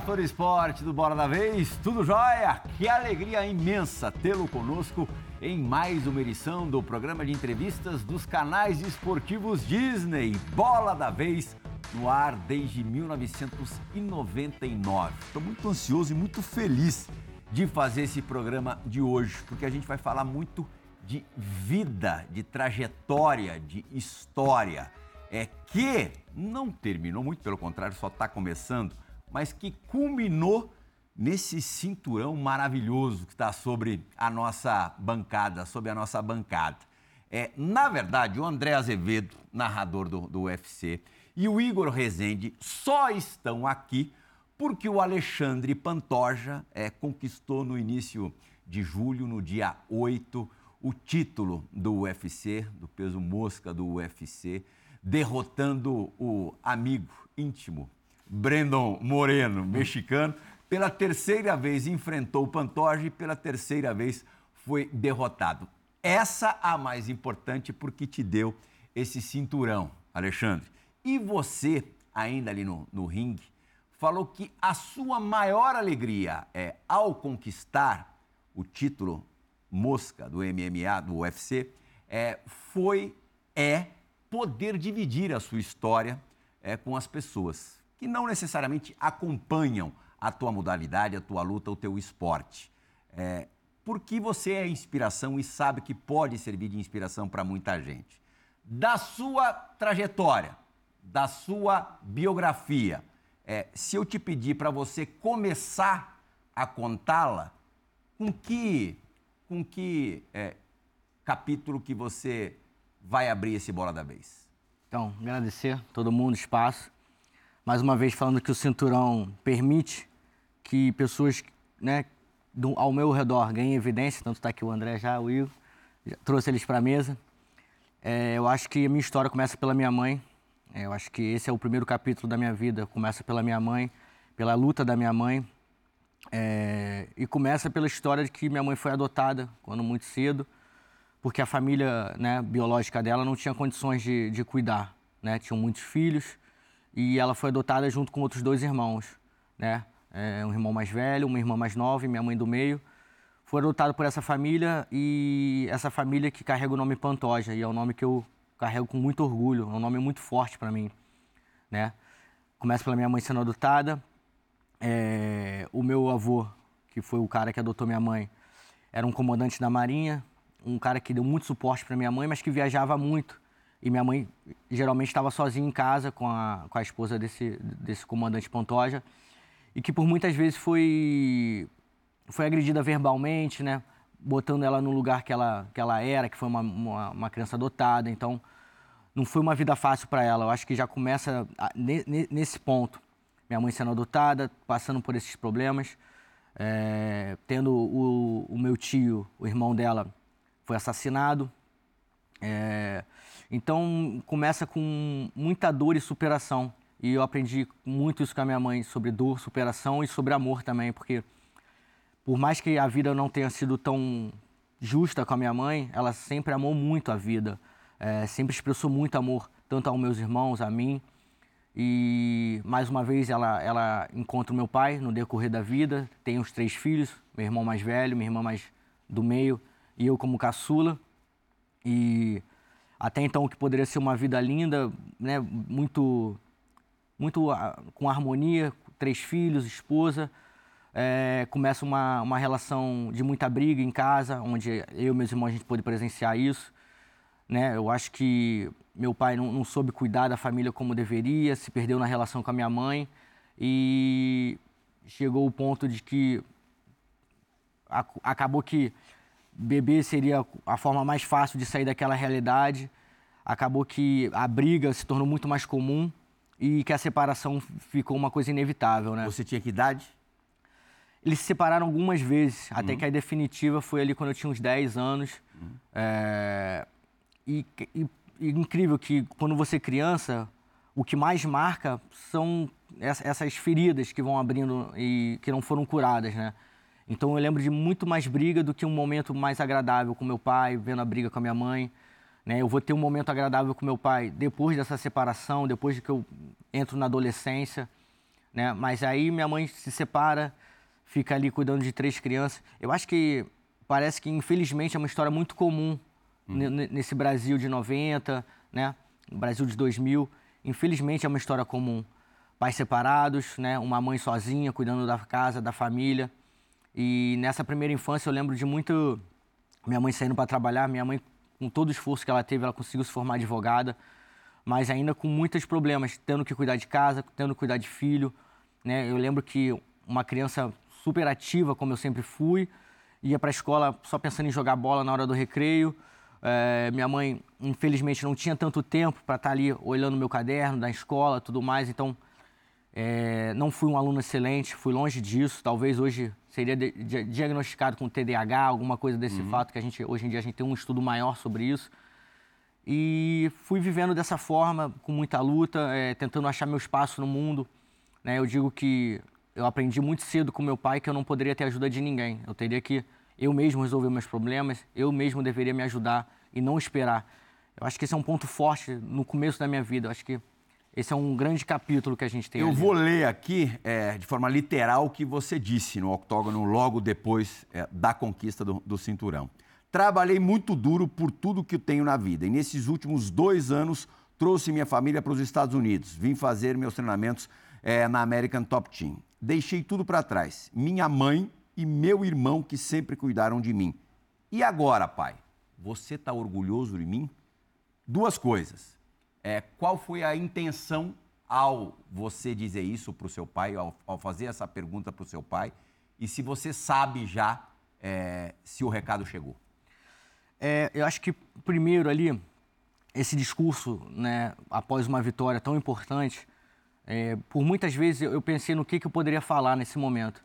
Fã do esporte do Bora da Vez, tudo jóia? Que alegria imensa tê-lo conosco em mais uma edição do programa de entrevistas dos canais esportivos Disney, Bola da Vez, no ar desde 1999. Estou muito ansioso e muito feliz de fazer esse programa de hoje, porque a gente vai falar muito de vida, de trajetória, de história. É que não terminou muito, pelo contrário, só está começando mas que culminou nesse cinturão maravilhoso que está sobre a nossa bancada, sobre a nossa bancada. É, na verdade, o André Azevedo, narrador do, do UFC, e o Igor Rezende só estão aqui porque o Alexandre Pantoja é, conquistou no início de julho, no dia 8, o título do UFC, do peso mosca do UFC, derrotando o amigo íntimo Brandon Moreno, mexicano, pela terceira vez enfrentou o Pantoja e pela terceira vez foi derrotado. Essa a mais importante porque te deu esse cinturão, Alexandre. E você, ainda ali no, no ringue, falou que a sua maior alegria é, ao conquistar o título mosca do MMA, do UFC, é, foi, é poder dividir a sua história é, com as pessoas que não necessariamente acompanham a tua modalidade, a tua luta, o teu esporte. É, porque você é inspiração e sabe que pode servir de inspiração para muita gente. Da sua trajetória, da sua biografia, é, se eu te pedir para você começar a contá-la, com que, com que é, capítulo que você vai abrir esse Bola da Vez? Então, agradecer todo mundo, espaço mais uma vez falando que o cinturão permite que pessoas né, do, ao meu redor ganhem evidência, tanto está aqui o André já, o Igor, já trouxe eles para a mesa. É, eu acho que a minha história começa pela minha mãe, é, eu acho que esse é o primeiro capítulo da minha vida, começa pela minha mãe, pela luta da minha mãe, é, e começa pela história de que minha mãe foi adotada quando muito cedo, porque a família né, biológica dela não tinha condições de, de cuidar, né? tinham muitos filhos, e ela foi adotada junto com outros dois irmãos, né? É, um irmão mais velho, uma irmã mais nova e minha mãe do meio. Foi adotado por essa família e essa família que carrega o nome Pantoja e é um nome que eu carrego com muito orgulho, é um nome muito forte para mim, né? Começa pela minha mãe sendo adotada, é, o meu avô, que foi o cara que adotou minha mãe, era um comandante da Marinha, um cara que deu muito suporte para minha mãe, mas que viajava muito. E minha mãe geralmente estava sozinha em casa com a, com a esposa desse, desse comandante Pantoja. E que por muitas vezes foi, foi agredida verbalmente, né? Botando ela no lugar que ela, que ela era, que foi uma, uma, uma criança adotada. Então, não foi uma vida fácil para ela. Eu acho que já começa nesse ponto. Minha mãe sendo adotada, passando por esses problemas. É, tendo o, o meu tio, o irmão dela, foi assassinado. É, então começa com muita dor e superação. E eu aprendi muito isso com a minha mãe sobre dor, superação e sobre amor também, porque por mais que a vida não tenha sido tão justa com a minha mãe, ela sempre amou muito a vida, é, sempre expressou muito amor, tanto aos meus irmãos, a mim. E mais uma vez ela, ela encontra o meu pai no decorrer da vida, tem os três filhos, meu irmão mais velho, minha irmã mais do meio e eu como caçula. E até então o que poderia ser uma vida linda, né, muito, muito uh, com harmonia, três filhos, esposa, é, começa uma, uma relação de muita briga em casa, onde eu e meus irmãos a gente pôde presenciar isso. Né? Eu acho que meu pai não, não soube cuidar da família como deveria, se perdeu na relação com a minha mãe e chegou o ponto de que acabou que beber seria a forma mais fácil de sair daquela realidade. Acabou que a briga se tornou muito mais comum e que a separação ficou uma coisa inevitável, né? Você tinha que idade? Eles se separaram algumas vezes, uhum. até que a definitiva foi ali quando eu tinha uns 10 anos. Uhum. É... E, e, e, incrível que quando você é criança, o que mais marca são essas feridas que vão abrindo e que não foram curadas, né? Então eu lembro de muito mais briga do que um momento mais agradável com meu pai, vendo a briga com a minha mãe. Né? Eu vou ter um momento agradável com meu pai depois dessa separação, depois de que eu entro na adolescência. né? Mas aí minha mãe se separa, fica ali cuidando de três crianças. Eu acho que parece que, infelizmente, é uma história muito comum uhum. nesse Brasil de 90, né? Brasil de 2000. Infelizmente, é uma história comum. Pais separados, né? Uma mãe sozinha, cuidando da casa, da família. E nessa primeira infância, eu lembro de muito... Minha mãe saindo para trabalhar, minha mãe, com todo o esforço que ela teve, ela conseguiu se formar advogada, mas ainda com muitos problemas, tendo que cuidar de casa, tendo que cuidar de filho. Né? Eu lembro que uma criança super ativa, como eu sempre fui, ia para a escola só pensando em jogar bola na hora do recreio. É, minha mãe, infelizmente, não tinha tanto tempo para estar tá ali olhando meu caderno da escola, tudo mais. Então, é, não fui um aluno excelente, fui longe disso. Talvez hoje seria de, de, diagnosticado com TDAH, alguma coisa desse uhum. fato que a gente hoje em dia a gente tem um estudo maior sobre isso. E fui vivendo dessa forma, com muita luta, é, tentando achar meu espaço no mundo. Né? Eu digo que eu aprendi muito cedo com meu pai que eu não poderia ter ajuda de ninguém. Eu teria que eu mesmo resolver meus problemas, eu mesmo deveria me ajudar e não esperar. Eu acho que esse é um ponto forte no começo da minha vida. Eu acho que esse é um grande capítulo que a gente tem. Eu ali. vou ler aqui, é, de forma literal, o que você disse no octógono logo depois é, da conquista do, do cinturão. Trabalhei muito duro por tudo que tenho na vida e nesses últimos dois anos trouxe minha família para os Estados Unidos. Vim fazer meus treinamentos é, na American Top Team. Deixei tudo para trás. Minha mãe e meu irmão que sempre cuidaram de mim. E agora, pai? Você está orgulhoso de mim? Duas coisas. É, qual foi a intenção ao você dizer isso para o seu pai, ao, ao, fazer essa pergunta para o seu pai? E se você sabe já é, se o recado chegou? É, eu acho que, primeiro ali, esse discurso, né, após uma vitória tão importante, é, por muitas vezes eu pensei no que, que eu poderia falar nesse momento.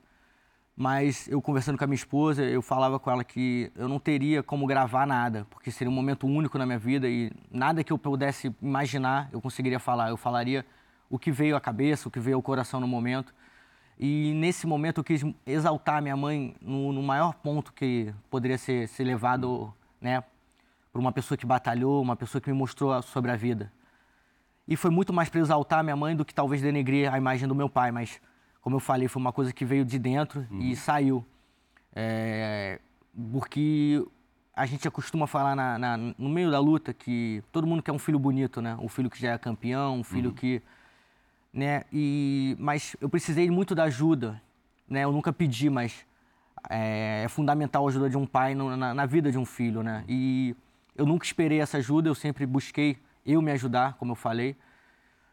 Mas eu conversando com a minha esposa, eu falava com ela que eu não teria como gravar nada, porque seria um momento único na minha vida e nada que eu pudesse imaginar eu conseguiria falar. Eu falaria o que veio à cabeça, o que veio ao coração no momento. E nesse momento eu quis exaltar minha mãe no, no maior ponto que poderia ser, ser levado né, por uma pessoa que batalhou, uma pessoa que me mostrou sobre a vida. E foi muito mais para exaltar minha mãe do que talvez denegrir a imagem do meu pai, mas, como eu falei, foi uma coisa que veio de dentro uhum. e saiu. É, porque a gente acostuma falar na, na, no meio da luta que todo mundo quer um filho bonito, né? Um filho que já é campeão, um filho uhum. que. Né? E, mas eu precisei muito da ajuda, né? Eu nunca pedi, mas é, é fundamental a ajuda de um pai no, na, na, vida de um filho, né? E eu nunca esperei essa ajuda, eu sempre busquei eu me ajudar, como eu falei.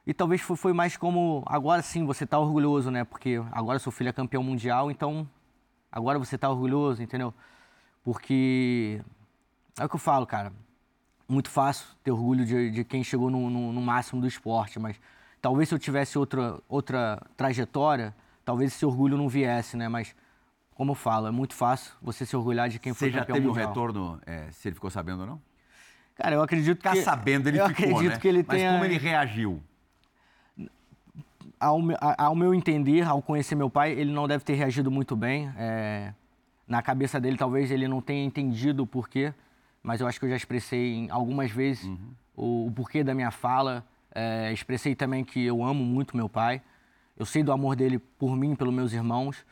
E talvez foi, mais como, agora sim você está orgulhoso, né? Porque agora seu filho é campeão mundial, então agora você está orgulhoso, entendeu? Porque é o que eu falo, cara. Muito fácil ter orgulho de, de quem chegou no, no, no, máximo do esporte, mas talvez se eu tivesse outra, outra trajetória, talvez esse orgulho não viesse, né? Mas, como eu falo, é muito fácil você se orgulhar de quem você foi campeão mundial. Você já teve um retorno, é, se ele ficou sabendo ou não? Cara, eu acredito Ficar que... sabendo, ele eu ficou, acredito né? que ele Mas tenha... como ele reagiu? Ao, ao meu entender, ao conhecer meu pai, ele não deve ter reagido muito bem. É... Na cabeça dele, talvez ele não tenha entendido o porquê, mas eu acho que eu já expressei algumas vezes uhum. o, o, porquê da minha fala. É... Expressei também que eu amo muito meu pai. Eu sei do amor dele por mim pelos meus irmãos,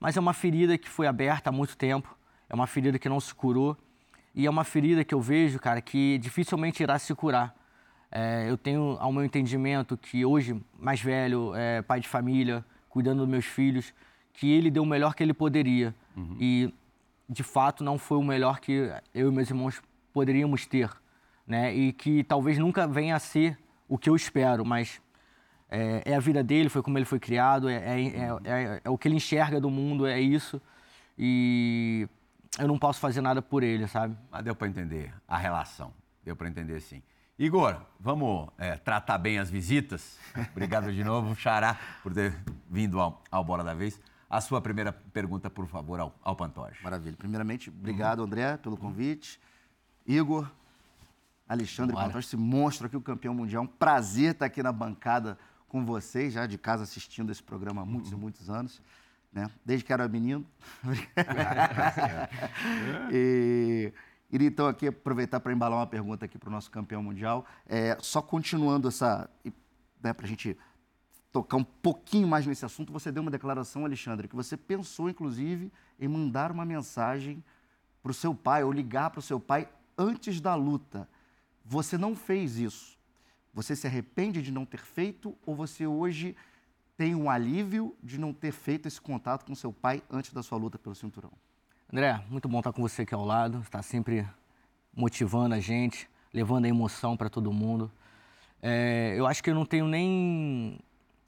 mas é uma ferida que foi aberta há muito tempo. É uma ferida que não se curou e é uma ferida que eu vejo, cara, que dificilmente irá se curar. É, eu tenho, ao meu entendimento, que hoje, mais velho, é, pai de família, cuidando dos meus filhos, que ele deu o melhor que ele poderia. Uhum. E, de fato, não foi o melhor que eu e meus irmãos poderíamos ter. Né? E que talvez nunca venha a ser o que eu espero, mas é, é a vida dele, foi como ele foi criado, é, é, é, é o que ele enxerga do mundo, é isso. E eu não posso fazer nada por ele, sabe? Mas deu para entender a relação. Deu para entender sim. Igor, vamos é, tratar bem as visitas. Obrigado de novo, Xará, por ter vindo ao, ao Bola da Vez. A sua primeira pergunta, por favor, ao, ao Pantoja. Maravilha. Primeiramente, obrigado, André, pelo convite. Igor, Alexandre Bora. Pantoja, esse monstro aqui, o campeão mundial. Um prazer estar aqui na bancada com vocês, já de casa assistindo esse programa há muitos uhum. e muitos anos né? desde que era menino. e iria então aqui aproveitar para embalar uma pergunta aqui para o nosso campeão mundial. É, só continuando essa, né, para a gente tocar um pouquinho mais nesse assunto, você deu uma declaração, Alexandre, que você pensou, inclusive, em mandar uma mensagem para o seu pai ou ligar para o seu pai antes da luta. Você não fez isso. Você se arrepende de não ter feito ou você hoje tem um alívio de não ter feito esse contato com seu pai antes da sua luta pelo cinturão? André, muito bom estar com você aqui ao lado, está sempre motivando a gente, levando a emoção para todo mundo. É, eu acho que eu não tenho nem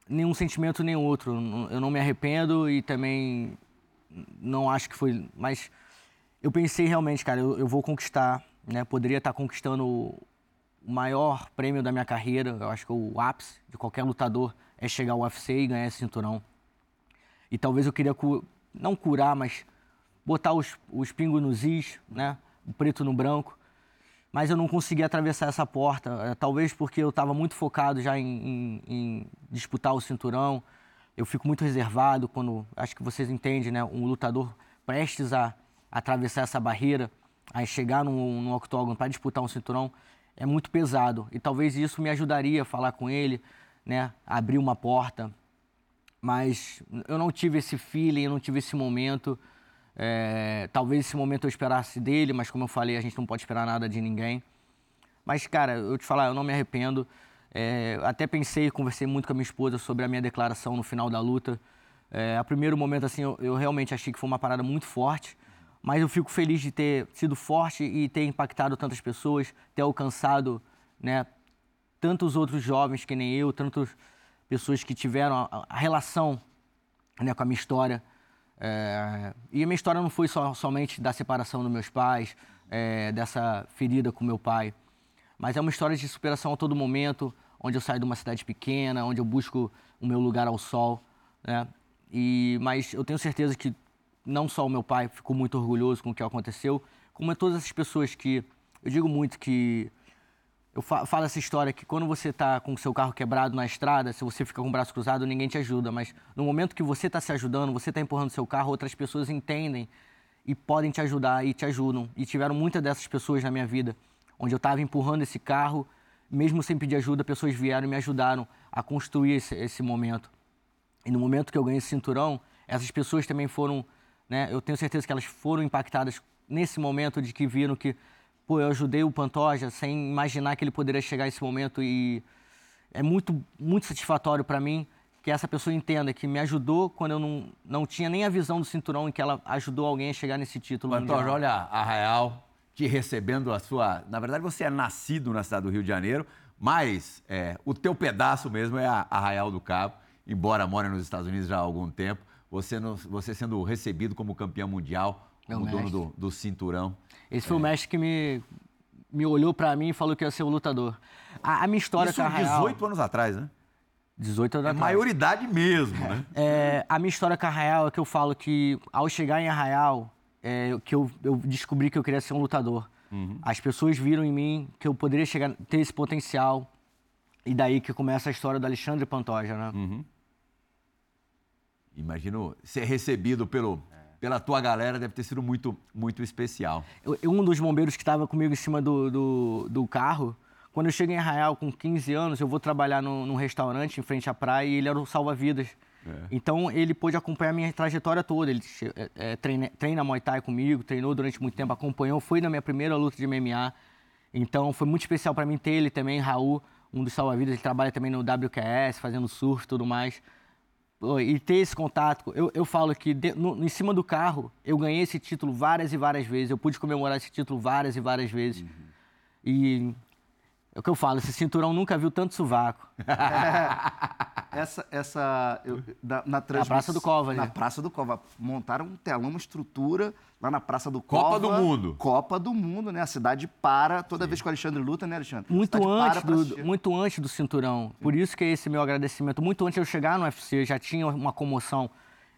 nenhum sentimento nem outro. Eu não me arrependo e também não acho que foi. Mas eu pensei realmente, cara, eu, eu vou conquistar, né? Poderia estar conquistando o maior prêmio da minha carreira. Eu acho que o ápice de qualquer lutador é chegar ao UFC e ganhar esse cinturão. E talvez eu queria cu não curar, mas botar os, os pingos nos is, né? O preto no branco mas eu não consegui atravessar essa porta. É, talvez porque eu estava muito focado já em, em, em, disputar o cinturão. Eu fico muito reservado quando, acho que vocês entendem, né? Um lutador prestes a, a atravessar essa barreira, a chegar no octógono para disputar um cinturão, é muito pesado. E talvez isso me ajudaria a falar com ele, né? abrir uma porta. Mas eu não tive esse feeling, eu não tive esse momento. É, talvez esse momento eu esperasse dele, mas como eu falei, a gente não pode esperar nada de ninguém. Mas, cara, eu te falar, eu não me arrependo. É, até pensei, conversei muito com a minha esposa sobre a minha declaração no final da luta. É, a primeiro momento, assim, eu, eu, realmente achei que foi uma parada muito forte, mas eu fico feliz de ter sido forte e ter impactado tantas pessoas, ter alcançado, né, tantos outros jovens que nem eu, tantas pessoas que tiveram a, a relação né, com a minha história. É, e a minha história não foi só, somente da separação dos meus pais, é, dessa ferida com meu pai, mas é uma história de superação a todo momento, onde eu saio de uma cidade pequena, onde eu busco o meu lugar ao sol, né? E, mas eu tenho certeza que não só o meu pai ficou muito orgulhoso com o que aconteceu, como todas essas pessoas que eu digo muito que eu falo essa história que quando você está com o seu carro quebrado na estrada, se você fica com o braço cruzado, ninguém te ajuda. Mas no momento que você está se ajudando, você está empurrando seu carro, outras pessoas entendem e podem te ajudar e te ajudam. E tiveram muitas dessas pessoas na minha vida, onde eu estava empurrando esse carro, mesmo sem pedir ajuda, pessoas vieram e me ajudaram a construir esse, esse momento. E no momento que eu ganhei esse cinturão, essas pessoas também foram, né, eu tenho certeza que elas foram impactadas nesse momento de que viram que pô, eu ajudei o Pantoja sem imaginar que ele poderia chegar a esse momento e é muito, muito satisfatório para mim que essa pessoa entenda que me ajudou quando eu não, não tinha nem a visão do cinturão em que ela ajudou alguém a chegar nesse título. Pantoja, olha a Real te recebendo a sua... Na verdade, você é nascido na cidade do Rio de Janeiro, mas é, o teu pedaço mesmo é a Arraial do Cabo, embora more nos Estados Unidos já há algum tempo. Você, no, você sendo recebido como campeão mundial, como dono do, do cinturão. Esse foi o mestre que me, me olhou para mim e falou que ia ser o lutador. A, a minha história Isso com a Arraial... 18 anos atrás, né? 18 anos é atrás. maioridade mesmo, né? É, a minha história com a Arraial é que eu falo que, ao chegar em Arraial, é, que eu, eu descobri que eu queria ser um lutador. Uhum. As pessoas viram em mim que eu poderia chegar, ter esse potencial. E daí que começa a história do Alexandre Pantoja, né? Uhum. Imagino ser recebido pelo pela tua galera deve ter sido muito, muito especial. Eu, um dos bombeiros que estava comigo em cima do, do, do, carro, quando eu chego em Arraial com 15 anos, eu vou trabalhar no, num restaurante em frente à praia e ele era o salva-vidas. É. Então ele pôde acompanhar a minha trajetória toda. Ele é, é, treina, treina Muay Thai comigo, treinou durante muito tempo, acompanhou, foi na minha primeira luta de MMA. Então foi muito especial para mim ter ele também, Raul, um dos salva-vidas. Ele trabalha também no WQS, fazendo surf e tudo mais e ter esse contato. Eu, eu falo que de, no, em cima do carro eu ganhei esse título várias e várias vezes. Eu pude comemorar esse título várias e várias vezes. Uhum. E é o que eu falo, esse cinturão nunca viu tanto sovaco. É, essa, essa eu, na, na, na Praça do Cova, Na né? Praça do Cova. Montaram um telão, uma estrutura lá na Praça do Copa Cova. Copa do Mundo. Copa do Mundo, né? A cidade para toda Sim. vez que o Alexandre luta, né, Alexandre? Muito antes, do, muito antes do cinturão. Por isso que é esse meu agradecimento. Muito antes de eu chegar no UFC, já tinha uma comoção.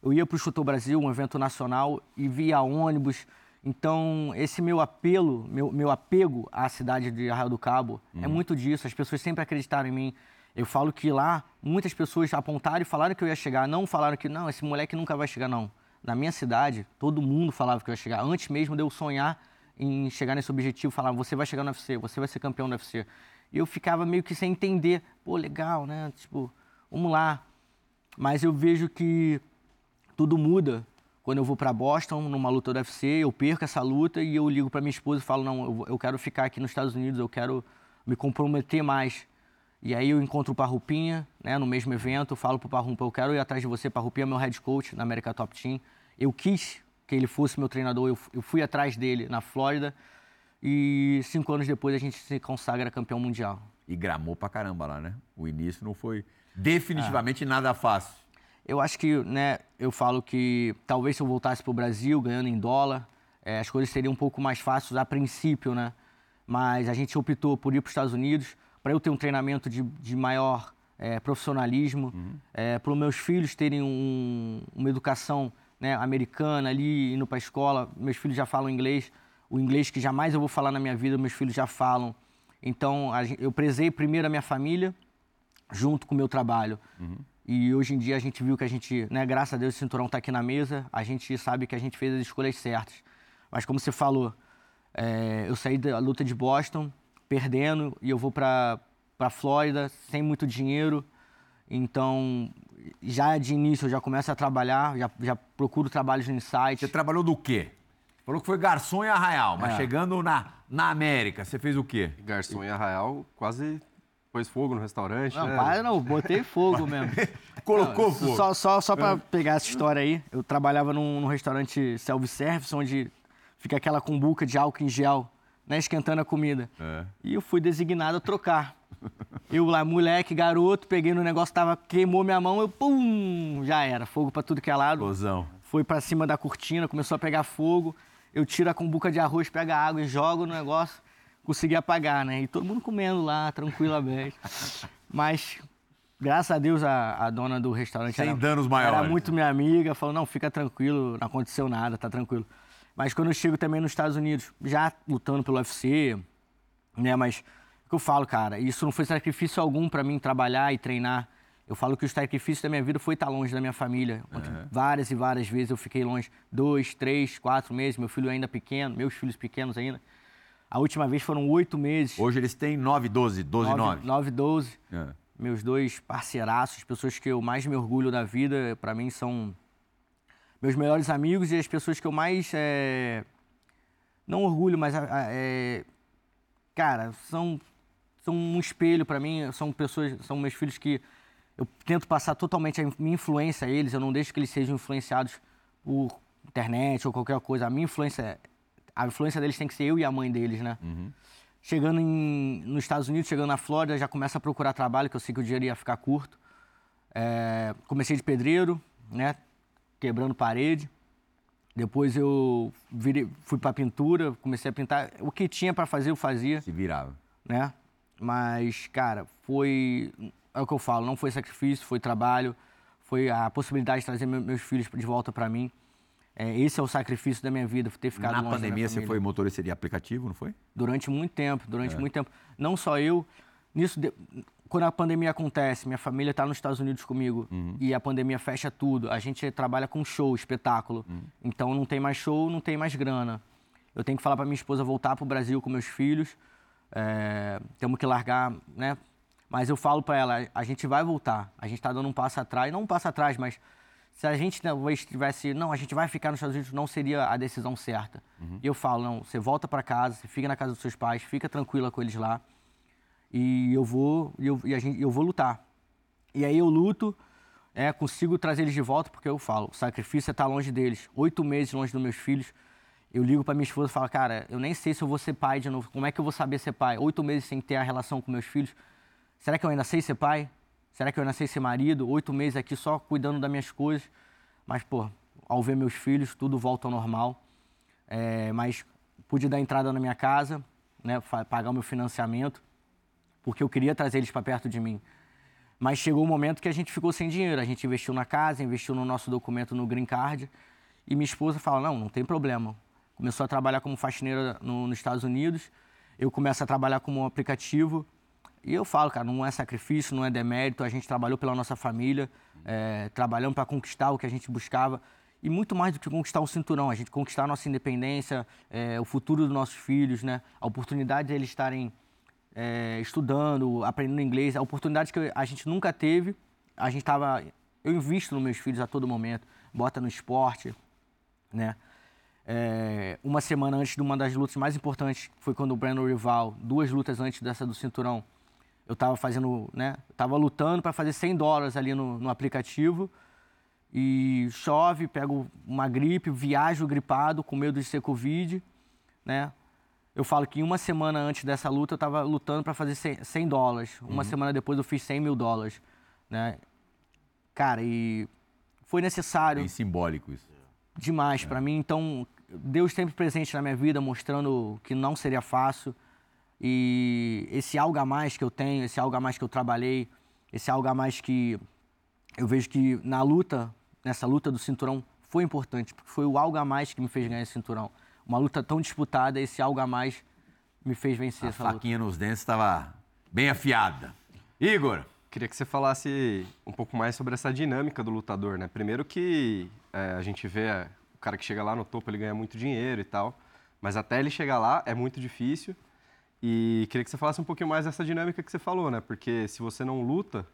Eu ia para o Chutou Brasil, um evento nacional, e via ônibus então, esse meu apelo, meu, meu apego à cidade de Arraial do Cabo é uhum. é muito disso. As pessoas sempre acreditaram em mim. Eu falo que lá, muitas pessoas apontaram e falaram que eu ia chegar. Não falaram que, não, esse moleque nunca vai chegar, não. Na minha cidade, todo mundo falava que eu ia chegar. Antes mesmo de eu sonhar em chegar nesse objetivo, falavam, você vai chegar no UFC, você vai ser campeão do UFC. E eu ficava meio que sem entender. Pô, legal, né? Tipo, vamos lá. Mas eu vejo que tudo muda quando eu vou para Boston numa luta do UFC, eu perco essa luta e eu ligo para minha esposa e falo não, eu, quero ficar aqui nos Estados Unidos, eu quero me comprometer mais. E aí eu encontro o Parrupinha, né, no mesmo evento, falo pro Parrumpa, eu quero ir atrás de você, Parrupinha é meu head coach na América Top Team. Eu quis que ele fosse meu treinador, eu, eu fui atrás dele na Flórida e cinco anos depois a gente se consagra campeão mundial. E gramou pra caramba lá, né? O início não foi definitivamente nada fácil. Eu acho que, né, eu falo que talvez se eu voltasse pro Brasil ganhando em dólar, é, as coisas seriam um pouco mais fáceis a princípio, né? Mas a gente optou por ir para os Estados Unidos para eu ter um treinamento de, de maior é, profissionalismo, uhum. é, para os meus filhos terem um, uma educação né, americana ali, indo para a escola. Meus filhos já falam inglês, o inglês que jamais eu vou falar na minha vida, meus filhos já falam. Então, eu prezei primeiro a minha família, junto com o meu trabalho. Uhum. E hoje em dia a gente viu que a gente, né, graças a Deus, o cinturão está aqui na mesa, a gente sabe que a gente fez as escolhas certas. Mas como você falou, é, eu saí da luta de Boston perdendo e eu vou para para Flórida sem muito dinheiro. Então, já de início eu já começo a trabalhar, já, já procuro trabalhos no Insight. Você trabalhou do quê? Falou que foi garçom em Arraial, mas é. chegando na, na América, você fez o quê? Garçom em Arraial, quase pôs fogo no restaurante, não, né? Pai, não, botei fogo mesmo. Colocou não, fogo. Só, só, só para pegar essa história aí, eu trabalhava num, num restaurante self-service, onde fica aquela cumbuca de álcool em gel, né, esquentando a comida. É. E eu fui designado a trocar. Eu lá, moleque, garoto, peguei no negócio, tava, queimou minha mão, eu pum, já era, fogo para tudo que é lado. Bozão. Foi para cima da cortina, começou a pegar fogo. Eu tiro a cumbuca de arroz, pego a água e jogo no negócio. Consegui apagar, né? E todo mundo comendo lá, tranquilamente. Mas graças a Deus a, a dona do restaurante Sem era, danos maiores. era muito minha amiga, falou: "Não, fica tranquilo, não aconteceu nada, tá tranquilo". Mas quando eu chego também nos Estados Unidos, já lutando pelo UFC, né? Mas o que eu falo, cara, isso não foi sacrifício algum para mim trabalhar e treinar. Eu falo que o sacrifício da minha vida foi estar longe da minha família. Uhum. Várias e várias vezes eu fiquei longe. Dois, três, quatro meses. Meu filho ainda pequeno, meus filhos pequenos ainda. A última vez foram oito meses. Hoje eles têm nove, doze, doze, nove. Nove, doze. É. Meus dois parceiraços, pessoas que eu mais me orgulho da vida, para mim são meus melhores amigos e as pessoas que eu mais. É, não orgulho, mas. É, cara, são, são um espelho para mim. São pessoas. São meus filhos que eu tento passar totalmente a minha influência a eles. Eu não deixo que eles sejam influenciados por internet ou qualquer coisa. A minha influência. A influência deles tem que ser eu e a mãe deles, né? Uhum. Chegando em, nos Estados Unidos, chegando na Flórida, já começa a procurar trabalho, que eu sei que o dinheiro ia ficar curto. É, comecei de pedreiro, né? quebrando parede. Depois eu virei, fui para pintura, comecei a pintar. O que tinha para fazer, eu fazia. Se virava. Né? Mas, cara, foi. É o que eu falo, não foi sacrifício, foi trabalho, foi a possibilidade de trazer meus filhos de volta para mim. É, esse é o sacrifício da minha vida, ter ficado Na pandemia você foi motorista de aplicativo, não foi? Durante muito tempo, durante é. muito tempo. Não só eu. Nisso, quando a pandemia acontece, minha família está nos Estados Unidos comigo uhum. e a pandemia fecha tudo, a gente trabalha com show, espetáculo. Uhum. Então não tem mais show, não tem mais grana. Eu tenho que falar para minha esposa voltar para o Brasil com meus filhos. É, temos que largar, né? Mas eu falo para ela, a gente vai voltar. A gente está dando um passo atrás, não um passo atrás, mas se a gente talvez tivesse, não, a gente vai ficar nos Estados Unidos, não seria a decisão certa. Uhum. E eu falo, não, você volta para casa, você fica na casa dos seus pais, fica tranquila com eles lá e eu vou eu, e a gente, eu vou lutar. E aí eu luto, é, consigo trazer eles de volta, porque eu falo, o sacrifício é estar longe deles. Oito meses longe dos meus filhos. Eu ligo para minha esposa e falo, cara, eu nem sei se eu vou ser pai de novo. Como é que eu vou saber ser pai? Oito meses sem ter a relação com meus filhos. Será que eu ainda sei ser pai? Será que eu ainda sei ser marido? Oito meses aqui só cuidando das minhas coisas. Mas, pô, ao ver meus filhos, tudo volta ao normal. É, mas pude dar entrada na minha casa, né, pagar o meu financiamento porque eu queria trazer eles para perto de mim. Mas chegou o um momento que a gente ficou sem dinheiro. A gente investiu na casa, investiu no nosso documento no Green Card. E minha esposa fala: não, não tem problema. Começou a trabalhar como faxineira no, nos Estados Unidos. Eu começo a trabalhar como um aplicativo. E eu falo, cara, não é sacrifício, não é demérito. A gente trabalhou pela nossa família, é, trabalhando para conquistar o que a gente buscava. E muito mais do que conquistar o cinturão, a gente conquistar a nossa independência, é, o futuro dos nossos filhos, né? A oportunidade de eles estarem é, estudando, aprendendo inglês, a oportunidade que a gente nunca teve, a gente estava eu invisto nos meus filhos a todo momento, bota no esporte, né? É, uma semana antes de uma das lutas mais importantes, foi quando o Brandon Rival, duas lutas antes dessa do cinturão, eu estava fazendo, né? Tava lutando para fazer 100 dólares ali no, no, aplicativo e chove, pego uma gripe, viajo gripado com medo de ser Covid, né? Eu falo que uma semana antes dessa luta eu estava lutando para fazer 100, 100 dólares. Uma uhum. semana depois eu fiz 100 mil dólares, né? Cara, e foi necessário. Bem simbólico isso. Demais é. para mim. Então, Deus sempre presente na minha vida, mostrando que não seria fácil. E esse algo a mais que eu tenho, esse algo a mais que eu trabalhei, esse algo a mais que eu vejo que na luta, nessa luta do cinturão, foi importante, porque foi o algo a mais que me fez ganhar esse cinturão. Uma luta tão disputada, esse algo a mais me fez vencer a essa luta. A faquinha nos dentes estava bem afiada. Igor, Queria que você falasse um pouco mais sobre essa dinâmica do lutador, né? Primeiro que é, a gente vê é, o cara que chega lá no topo, ele ganha muito dinheiro e tal, mas até ele chegar lá é muito difícil. E queria que você falasse um pouquinho mais dessa dinâmica que você falou, né? Porque se você não luta,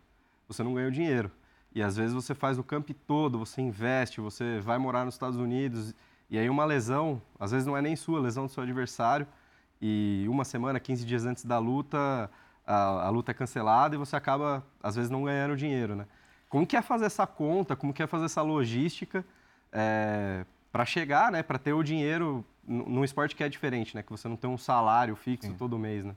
você não ganha o dinheiro. E às vezes você faz o campo todo, você investe, você vai morar nos Estados Unidos, e aí uma lesão, às vezes não é nem sua, lesão do seu adversário, e uma semana, 15 dias antes da luta, a, a, luta é cancelada e você acaba, às vezes, não ganhando dinheiro, né? Como que é fazer essa conta, como que é fazer essa logística é, para chegar, né, para ter o dinheiro num esporte que é diferente, né, que você não tem um salário fixo Sim. todo mês, né?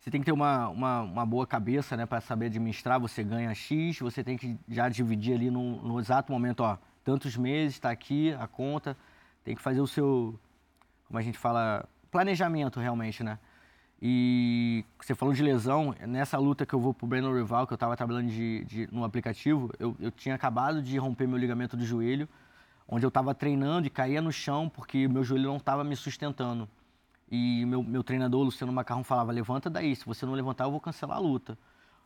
Você tem que ter uma, uma, uma boa cabeça, né, para saber administrar. Você ganha X, você tem que já dividir ali no, no exato momento, ó, tantos meses, está aqui a conta. Tem que fazer o seu, como a gente fala, planejamento realmente, né? E você falou de lesão, nessa luta que eu vou pro Brandon Rival, que eu estava trabalhando de, de, no aplicativo, eu, eu tinha acabado de romper meu ligamento do joelho, onde eu estava treinando e caía no chão porque meu joelho não estava me sustentando. E meu, meu treinador, Luciano Macarrão, falava: levanta daí, se você não levantar, eu vou cancelar a luta.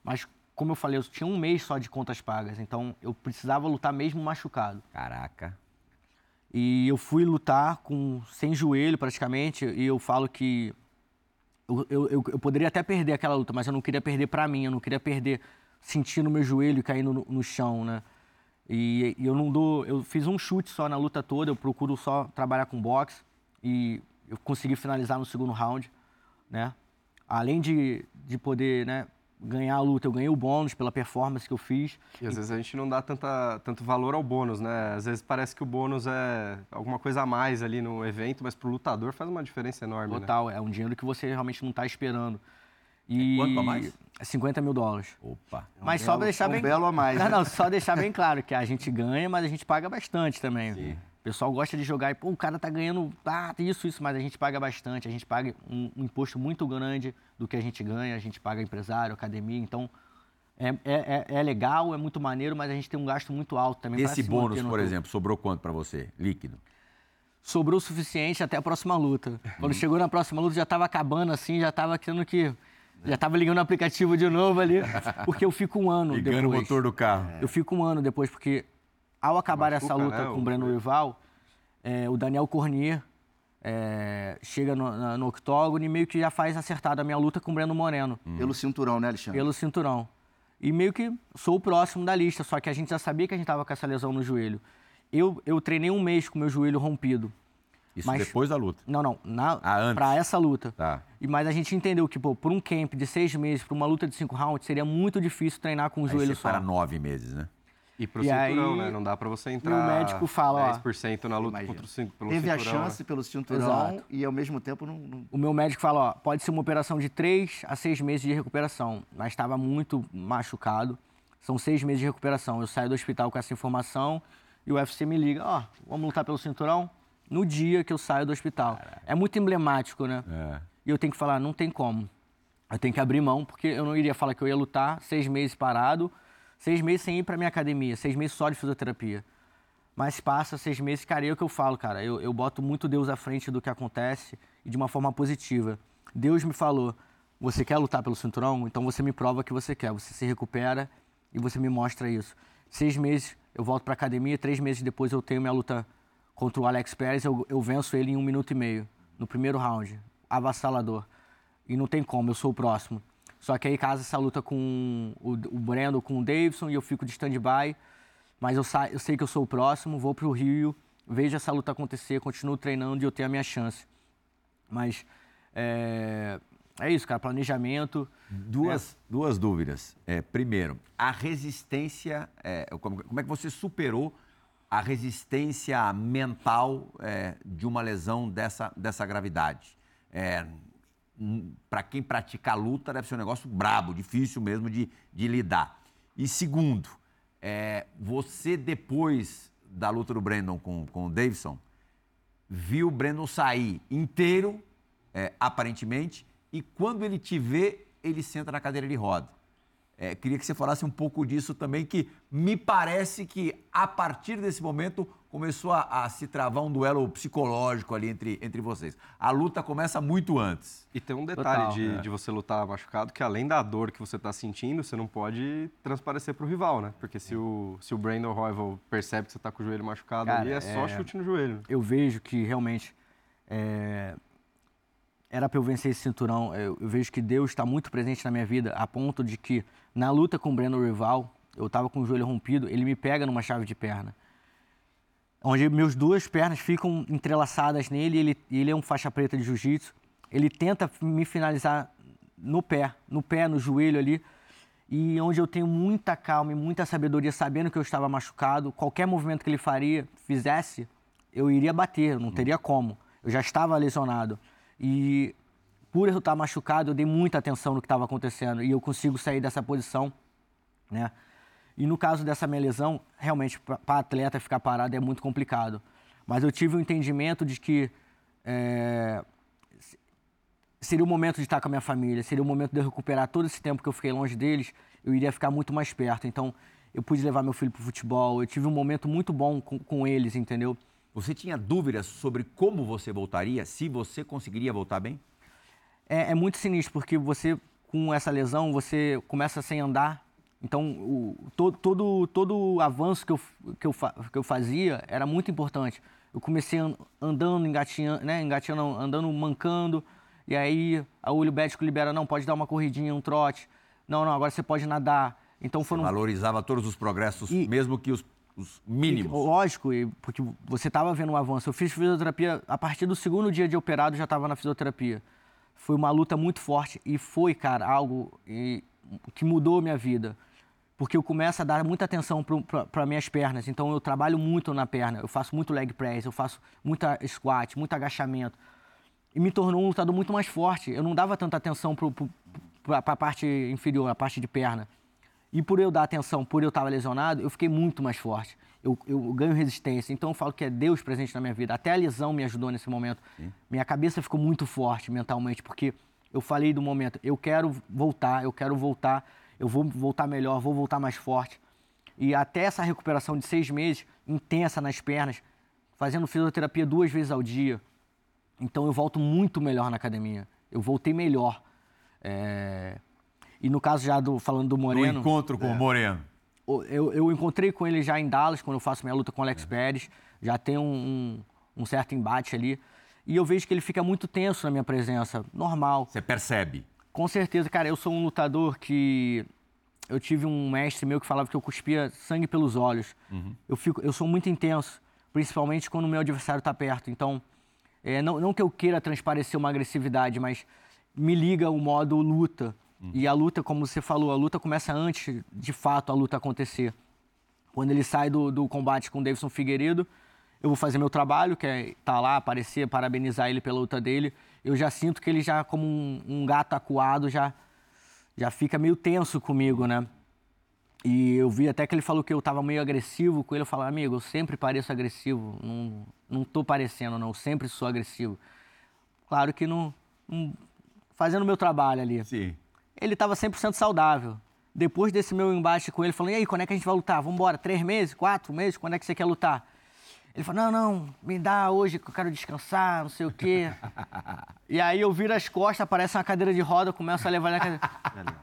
Mas, como eu falei, eu tinha um mês só de contas pagas, então eu precisava lutar mesmo machucado. Caraca. E eu fui lutar com sem joelho praticamente, e eu falo que eu, eu, eu, poderia até perder aquela luta, mas eu não queria perder para mim, eu não queria perder sentindo meu joelho caindo no, no chão, né? E, e, eu não dou, eu fiz um chute só na luta toda, eu procuro só trabalhar com boxe e eu consegui finalizar no segundo round, né? Além de, de poder, né, ganhar a luta, eu ganhei o bônus pela performance que eu fiz. E às vezes a gente não dá tanta, tanto valor ao bônus, né? Às vezes parece que o bônus é alguma coisa a mais ali no evento, mas para o lutador faz uma diferença enorme. Né? Total, né? é um dinheiro que você realmente não está esperando. E... É quanto a mais? 50 mil dólares. Opa. É um mas belo, só para deixar um bem... belo a mais. Não, né? não, só deixar bem claro que a gente ganha, mas a gente paga bastante também. Sim. O pessoal gosta de jogar e, pô, o cara tá ganhando ah, isso, isso, mas a gente paga bastante. A gente paga um, um imposto muito grande do que a gente ganha. A gente paga empresário, academia. Então, é, é, é, é, legal, é muito maneiro, mas a gente tem um gasto muito alto também. Esse bônus, por exemplo, sobrou quanto para você, líquido? Sobrou o suficiente até a próxima luta. Quando chegou na próxima luta, já estava acabando assim, já estava tendo que. Já estava ligando o aplicativo de novo ali, porque eu fico um ano Ligando depois. o motor do carro. Eu fico um ano depois, porque ao acabar Machuca, essa luta né? com o Breno Rival, é, o Daniel Cornier é, chega no, na, no octógono e meio que já faz acertada a minha luta com o Breno Moreno. Hum. Pelo cinturão, né, Alexandre? Pelo cinturão. E meio que sou o próximo da lista, só que a gente já sabia que a gente estava com essa lesão no joelho. Eu, eu treinei um mês com meu joelho rompido. Isso mas, depois da luta? Não, não. Na, ah, Para essa luta. Tá. E, mas a gente entendeu que, pô, por um camp de seis meses, para uma luta de cinco rounds, seria muito difícil treinar com o aí joelho você só. para nove meses, né? E pro e cinturão, aí, né? Não dá para você entrar. E o médico fala, 10% na luta contra o, pelo Teve cinturão. a chance né? pelo cinturão Exato. e ao mesmo tempo não, não, O meu médico falou, ó, pode ser uma operação de 3 a 6 meses de recuperação. Mas estava muito machucado. São seis meses de recuperação. Eu saio do hospital com essa informação e o UFC me liga, ó, vamos lutar pelo cinturão? No dia que eu saio do hospital. Caraca. É muito emblemático, né? É. E eu tenho que falar, não tem como. Eu tenho que abrir mão, porque eu não iria falar que eu ia lutar seis meses parado, seis meses sem ir para minha academia, seis meses só de fisioterapia. Mas passa seis meses, cara, é o que eu falo, cara. Eu, eu boto muito Deus à frente do que acontece e de uma forma positiva. Deus me falou, você quer lutar pelo cinturão? Então você me prova que você quer. Você se recupera e você me mostra isso. Seis meses eu volto para academia, três meses depois eu tenho minha luta contra o Alex Pérez, eu, eu venço ele em um minuto e meio, no primeiro round, avassalador. E não tem como, eu sou o próximo. Só que aí casa essa luta com o, o Brandon, com o Davidson, e eu fico de stand-by. Mas eu, sa eu sei que eu sou o próximo, vou pro Rio, vejo essa luta acontecer, continuo treinando e eu tenho a minha chance. Mas é, é isso, cara, planejamento. Duas, é. duas dúvidas. É, primeiro, a resistência, é, como, como, é que você superou a resistência mental é, de uma lesão dessa, dessa gravidade? É, Para quem pratica a luta, deve ser um negócio brabo, difícil mesmo de, de lidar. E segundo, é, você depois da luta do Brandon com, com o Davidson, viu o Brandon sair inteiro, aparentemente, e quando ele te vê, ele senta na cadeira de roda. É, queria que você falasse um pouco disso também, que me parece que a partir desse momento começou a, a, se travar um duelo psicológico ali entre, entre vocês. A luta começa muito antes. E tem um detalhe Total, de, é. de você lutar machucado, que além da dor que você está sentindo, você não pode transparecer para o rival, né? Porque se o, se o Brandon Royval percebe que você está com o joelho machucado Cara, ali, é, é só chute no joelho. Eu vejo que realmente é, era para eu vencer esse cinturão. Eu, eu, vejo que Deus está muito presente na minha vida, a ponto de que na luta com o Breno Rival, eu estava com o joelho rompido, ele me pega numa chave de perna. Onde meus duas pernas ficam entrelaçadas nele, ele, ele é um faixa preta de jiu-jitsu. Ele tenta me finalizar no pé, no pé, no joelho ali. E onde eu tenho muita calma e muita sabedoria, sabendo que eu estava machucado, qualquer movimento que ele faria, fizesse, eu iria bater, não teria como. Eu já estava lesionado. E por eu estar machucado, eu dei muita atenção no que estava acontecendo e eu consigo sair dessa posição, né? E no caso dessa minha lesão, realmente, para atleta ficar parado é muito complicado. Mas eu tive o um entendimento de que é, seria o momento de estar com a minha família, seria o momento de eu recuperar todo esse tempo que eu fiquei longe deles, eu iria ficar muito mais perto. Então, eu pude levar meu filho para o futebol, eu tive um momento muito bom com, com eles, entendeu? Você tinha dúvidas sobre como você voltaria, se você conseguiria voltar bem? É, é muito sinistro, porque você, com essa lesão, você começa sem andar. Então, o, todo, todo, todo o avanço que eu, que, eu, que eu fazia era muito importante. Eu comecei andando, engatinhando, né, engatinhando, andando, mancando. E aí, a olho médico libera, não, pode dar uma corridinha, um trote. Não, não, agora você pode nadar. Então foram... Você valorizava todos os progressos, e... mesmo que os os mínimos. E, lógico, porque você estava vendo um avanço. Eu fiz fisioterapia, a partir do segundo dia de operado, já estava na fisioterapia. Foi uma luta muito forte e foi, cara, algo e, que mudou a minha vida. Porque eu começo a dar muita atenção para minhas pernas. Então, eu trabalho muito na perna. Eu faço muito leg press, eu faço muita squat, muito agachamento. E me tornou um lutador muito mais forte. Eu não dava tanta atenção para a parte inferior, a parte de perna. E por eu dar atenção, por eu estar lesionado, eu fiquei muito mais forte. Eu, eu, ganho resistência. Então eu falo que é Deus presente na minha vida. Até a lesão me ajudou nesse momento. Sim. Minha cabeça ficou muito forte mentalmente, porque eu falei do momento, eu quero voltar, eu quero voltar, eu vou voltar melhor, vou voltar mais forte. E até essa recuperação de seis meses, intensa nas pernas, fazendo fisioterapia duas vezes ao dia. Então eu volto muito melhor na academia. Eu voltei melhor. É... E no caso já do falando do Moreno. No encontro com é, o Moreno. Eu, eu encontrei com ele já em Dallas, quando eu faço minha luta com o Alex é. Pérez. Já tem um, um, um, certo embate ali. E eu vejo que ele fica muito tenso na minha presença. Normal. Você percebe? Com certeza, cara. Eu sou um lutador que. Eu tive um mestre meu que falava que eu cuspia sangue pelos olhos. Uhum. Eu, fico, eu sou muito intenso, principalmente quando o meu adversário está perto. Então, é, não, não que eu queira transparecer uma agressividade, mas me liga o modo luta. Uhum. E a luta, como você falou, a luta começa antes, de fato, a luta acontecer. Quando ele sai do, do combate com o Davidson Figueiredo, eu vou fazer meu trabalho, que é estar tá lá, aparecer, parabenizar ele pela luta dele. Eu já sinto que ele já, como um, um gato acuado, já, já fica meio tenso comigo, né? E eu vi até que ele falou que eu estava meio agressivo com ele. Eu falei, amigo, eu sempre pareço agressivo. Não, não tô parecendo, não. Eu sempre sou agressivo. Claro que não, não fazendo o meu trabalho ali. Sim ele estava 100% saudável. Depois desse meu embate com ele, falando, e aí, quando é que a gente vai lutar? Vamos embora, três meses, quatro meses, quando é que você quer lutar? Ele falou, não, não, me dá hoje que eu quero descansar, não sei o quê. e aí eu viro as costas, aparece uma cadeira de roda, eu começo a levar na cadeira.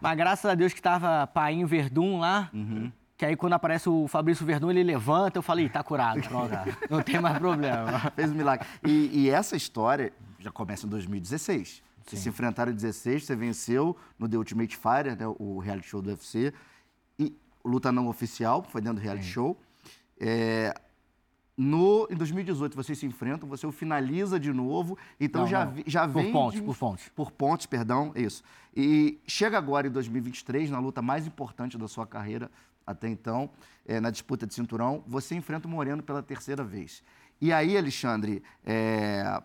Mas graças a Deus que tava Painho Verdun lá, uhum. que aí quando aparece o Fabrício Verdun, ele levanta, eu falei, tá curado, pronto, não tem mais problema. Fez um milagre. E, e essa história já começa em 2016. Vocês se enfrentaram em 16, você venceu no The Ultimate Fighter, né, o reality show do UFC. E luta não oficial, foi dentro do reality Sim. show. É, no, em 2018 vocês se enfrentam, você o finaliza de novo, então não, já, não. já vem... Por pontos, de, por pontos. Por pontos, perdão, isso. E chega agora em 2023, na luta mais importante da sua carreira até então, é, na disputa de cinturão, você enfrenta o Moreno pela terceira vez. E aí, Alexandre, é,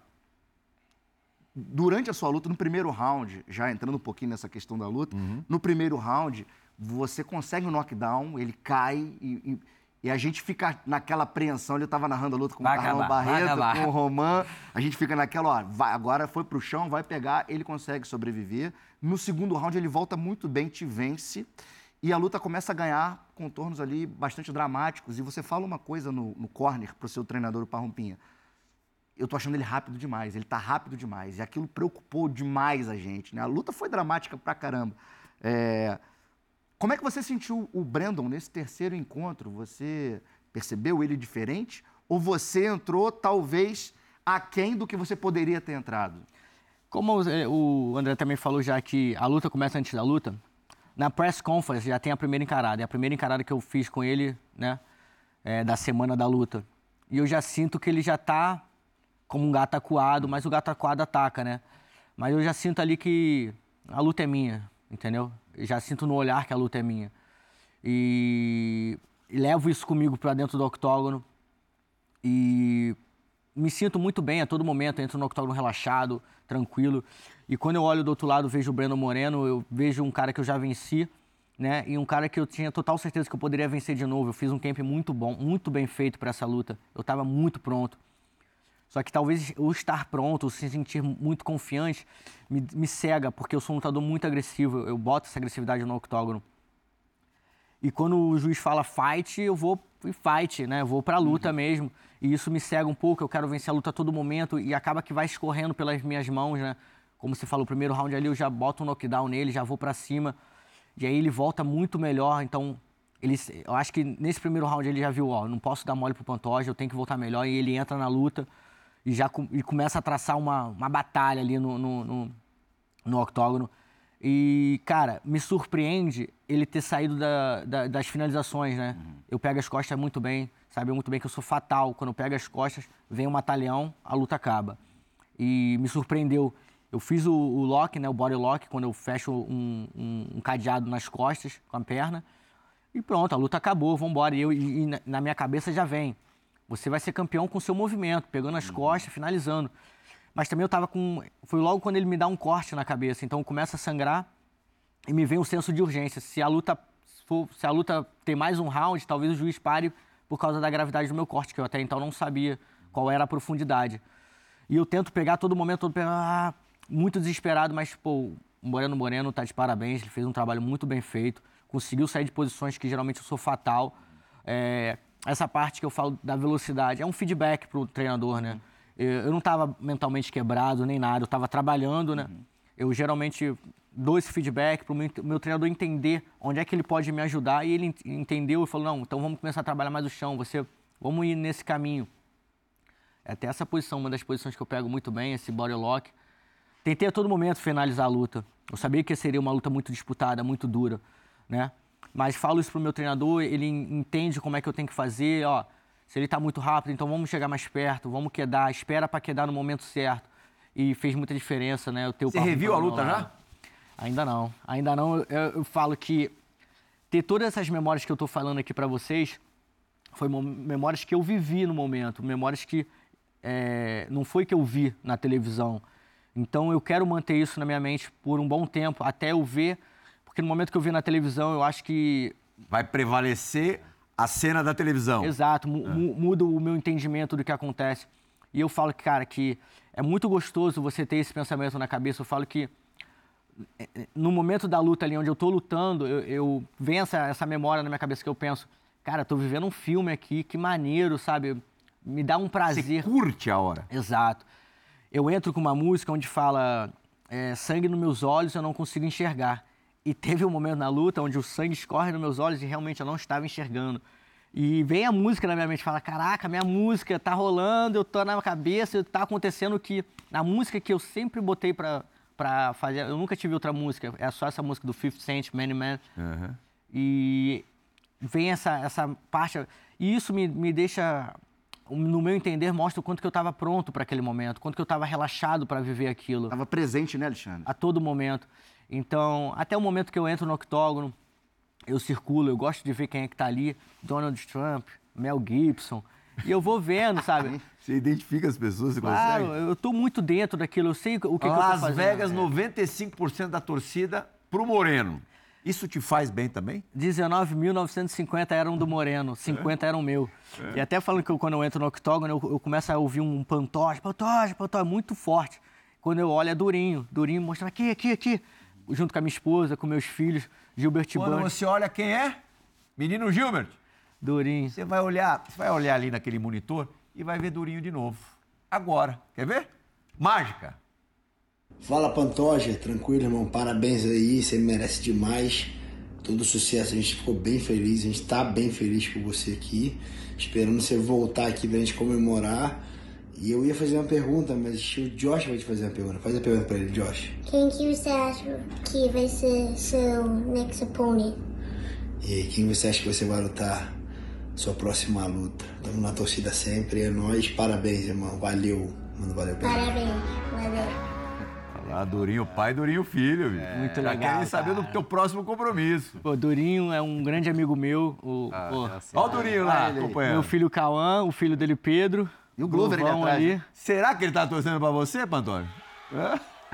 durante a sua luta, no primeiro round, já entrando um pouquinho nessa questão da luta, uhum. no primeiro round, você consegue um knockdown, ele cai e, e e a gente fica naquela apreensão. Ele estava narrando a luta com vai o Carlão Barreto, com o Roman. A gente fica naquela, ó, vai, agora foi pro chão, vai pegar, ele consegue sobreviver. No segundo round, ele volta muito bem, te vence. E a luta começa a ganhar contornos ali bastante dramáticos. E você fala uma coisa no, no corner pro seu treinador, o Parrompinha. Eu tô achando ele rápido demais, ele tá rápido demais. E aquilo preocupou demais a gente, né? A luta foi dramática pra caramba. É, como é que você sentiu o Brandon nesse terceiro encontro? Você percebeu ele diferente? Ou você entrou, talvez, aquém do que você poderia ter entrado? Como é, o André também falou já que a luta começa antes da luta, na press conference já tem a primeira encarada. É a primeira encarada que eu fiz com ele, né? É, da semana da luta. E eu já sinto que ele já tá como um gato acuado, mas o gato acuado ataca, né? Mas eu já sinto ali que a luta é minha, entendeu? já sinto no olhar que a luta é minha. E, e levo isso comigo para dentro do octógono. E me sinto muito bem a todo momento, entro no octógono relaxado, tranquilo. E quando eu olho do outro lado, vejo o Breno Moreno, eu vejo um cara que eu já venci, né? E um cara que eu tinha total certeza que eu poderia vencer de novo. Eu fiz um camp muito bom, muito bem feito para essa luta. Eu estava muito pronto. Só que talvez o estar pronto, o se sentir muito confiante, me, me cega, porque eu sou um lutador muito agressivo. Eu boto essa agressividade no octógono. E quando o juiz fala fight, eu vou e fight, né? Eu vou pra luta uhum. mesmo. E isso me cega um pouco, eu quero vencer a luta a todo momento e acaba que vai escorrendo pelas minhas mãos, né? Como você falou, o primeiro round ali eu já boto um knockdown nele, já vou para cima. E aí ele volta muito melhor, então ele, eu acho que nesse primeiro round ele já viu, ó, não posso dar mole pro Pantoja, eu tenho que voltar melhor e ele entra na luta e já e começa a traçar uma, uma batalha ali no, no, no, no octógono. E, cara, me surpreende ele ter saído da, da, das finalizações, né? Uhum. Eu pego as costas muito bem, sabe muito bem que eu sou fatal. Quando eu pego as costas, vem um matalhão, a luta acaba. E me surpreendeu. Eu fiz o, o lock, né, o body lock, quando eu fecho um, um, um, cadeado nas costas com a perna. E pronto, a luta acabou, vamos embora. E, eu, e, e na minha cabeça já vem. Você vai ser campeão com o seu movimento, pegando as costas, finalizando. Mas também eu tava com. Foi logo quando ele me dá um corte na cabeça. Então começa a sangrar e me vem um senso de urgência. Se a luta se a luta tem mais um round, talvez o juiz pare por causa da gravidade do meu corte, que eu até então não sabia qual era a profundidade. E eu tento pegar todo momento, todo ah, muito desesperado, mas, pô, o Moreno Moreno tá de parabéns, ele fez um trabalho muito bem feito, conseguiu sair de posições que geralmente eu sou fatal. É, essa parte que eu falo da velocidade, é um feedback para o treinador, né? Eu não estava mentalmente quebrado nem nada, eu estava trabalhando, né? Uhum. Eu geralmente dou esse feedback para o meu, meu, treinador entender onde é que ele pode me ajudar e ele entendeu e falou, não, então vamos começar a trabalhar mais o chão, você, vamos ir nesse caminho. É até essa posição, uma das posições que eu pego muito bem, esse body lock. Tentei a todo momento finalizar a luta. Eu sabia que seria uma luta muito disputada, muito dura, né? Mas falo isso pro meu treinador, ele entende como é que eu tenho que fazer, ó. Se ele está muito rápido, então vamos chegar mais perto, vamos quedar, espera para quedar no momento certo. E fez muita diferença, né? O teu Você reviu a luta já? Ainda não. Ainda não. Eu, eu, falo que ter todas essas memórias que eu estou falando aqui para vocês foi memórias que eu vivi no momento, memórias que é, não foi que eu vi na televisão. Então eu quero manter isso na minha mente por um bom tempo, até eu ver no momento que eu vi na televisão, eu acho que. Vai prevalecer a cena da televisão. Exato, mu é. muda o meu entendimento do que acontece. E eu falo, cara, que é muito gostoso você ter esse pensamento na cabeça. Eu falo que é, é, no momento da luta ali, onde eu tô lutando, eu, eu venho essa, essa memória na minha cabeça que eu penso, cara, tô vivendo um filme aqui, que maneiro, sabe? Me dá um prazer. Você curte a hora. Exato. Eu entro com uma música onde fala é, sangue nos meus olhos, eu não consigo enxergar. E teve um momento na luta onde o sangue escorre nos meus olhos e realmente eu não estava enxergando. E vem a música na minha mente, fala: "Caraca, minha música tá rolando, eu tô na cabeça, tá acontecendo que a música que eu sempre botei para pra fazer. Eu nunca tive outra música, é só essa música do 50 Cent, Many Man. Aham. E vem essa, essa parte. E isso me, me deixa, no meu entender, mostra o quanto que eu estava pronto para aquele momento, quanto que eu estava relaxado para viver aquilo Tava presente, né, Alexandre? a todo momento. Então, até o momento que eu entro no octógono, eu circulo, eu gosto de ver quem é que tá ali, Donald Trump, Mel Gibson, e eu vou vendo, sabe? Você identifica as pessoas, você Claro, consegue? eu tô muito dentro daquilo, eu sei o que, que eu tô Las. Vegas, 95% da torcida pro Moreno. Isso te faz bem também? 19.950 eram do Moreno, 50 eram meu. E até falando que eu, quando eu entro no octógono, eu, eu começo a ouvir um pantoja, pantoja, pantoja, muito forte. Quando eu olho é Durinho, Durinho mostrando aqui, aqui, aqui, junto com a minha esposa, com meus filhos, Gilbert Quando Bunch, você olha quem é, menino Gilbert, Durinho. você vai olhar, você vai olhar ali naquele monitor e vai ver Durinho de novo. Agora, quer ver? Mágica. Fala Pantoja, tranquilo irmão, parabéns aí, você merece demais. Todo sucesso, a gente ficou bem feliz, a gente tá bem feliz por você aqui, esperando você voltar aqui pra gente comemorar. E eu ia fazer uma pergunta, mas o Josh vai te fazer uma pergunta. Faz a pergunta pra ele, Josh. Quem que você acha que vai ser seu next opponent? E quem você acha que você vai lutar sua próxima luta? Tamo na torcida sempre, é nóis, parabéns irmão, valeu. Mano, valeu pra ele. Parabéns, valeu. Ah, Durinho pai, Durinho filho, bicho. Muito Já legal, querem saber do teu próximo compromisso. Pô, Durinho é um grande amigo meu. O, pô, é assim. Olha o Durinho lá, acompanhando. meu filho Cauã, o filho dele Pedro. E o Glover ali atrás, né? Será que ele tá torcendo pra você, Pantônio?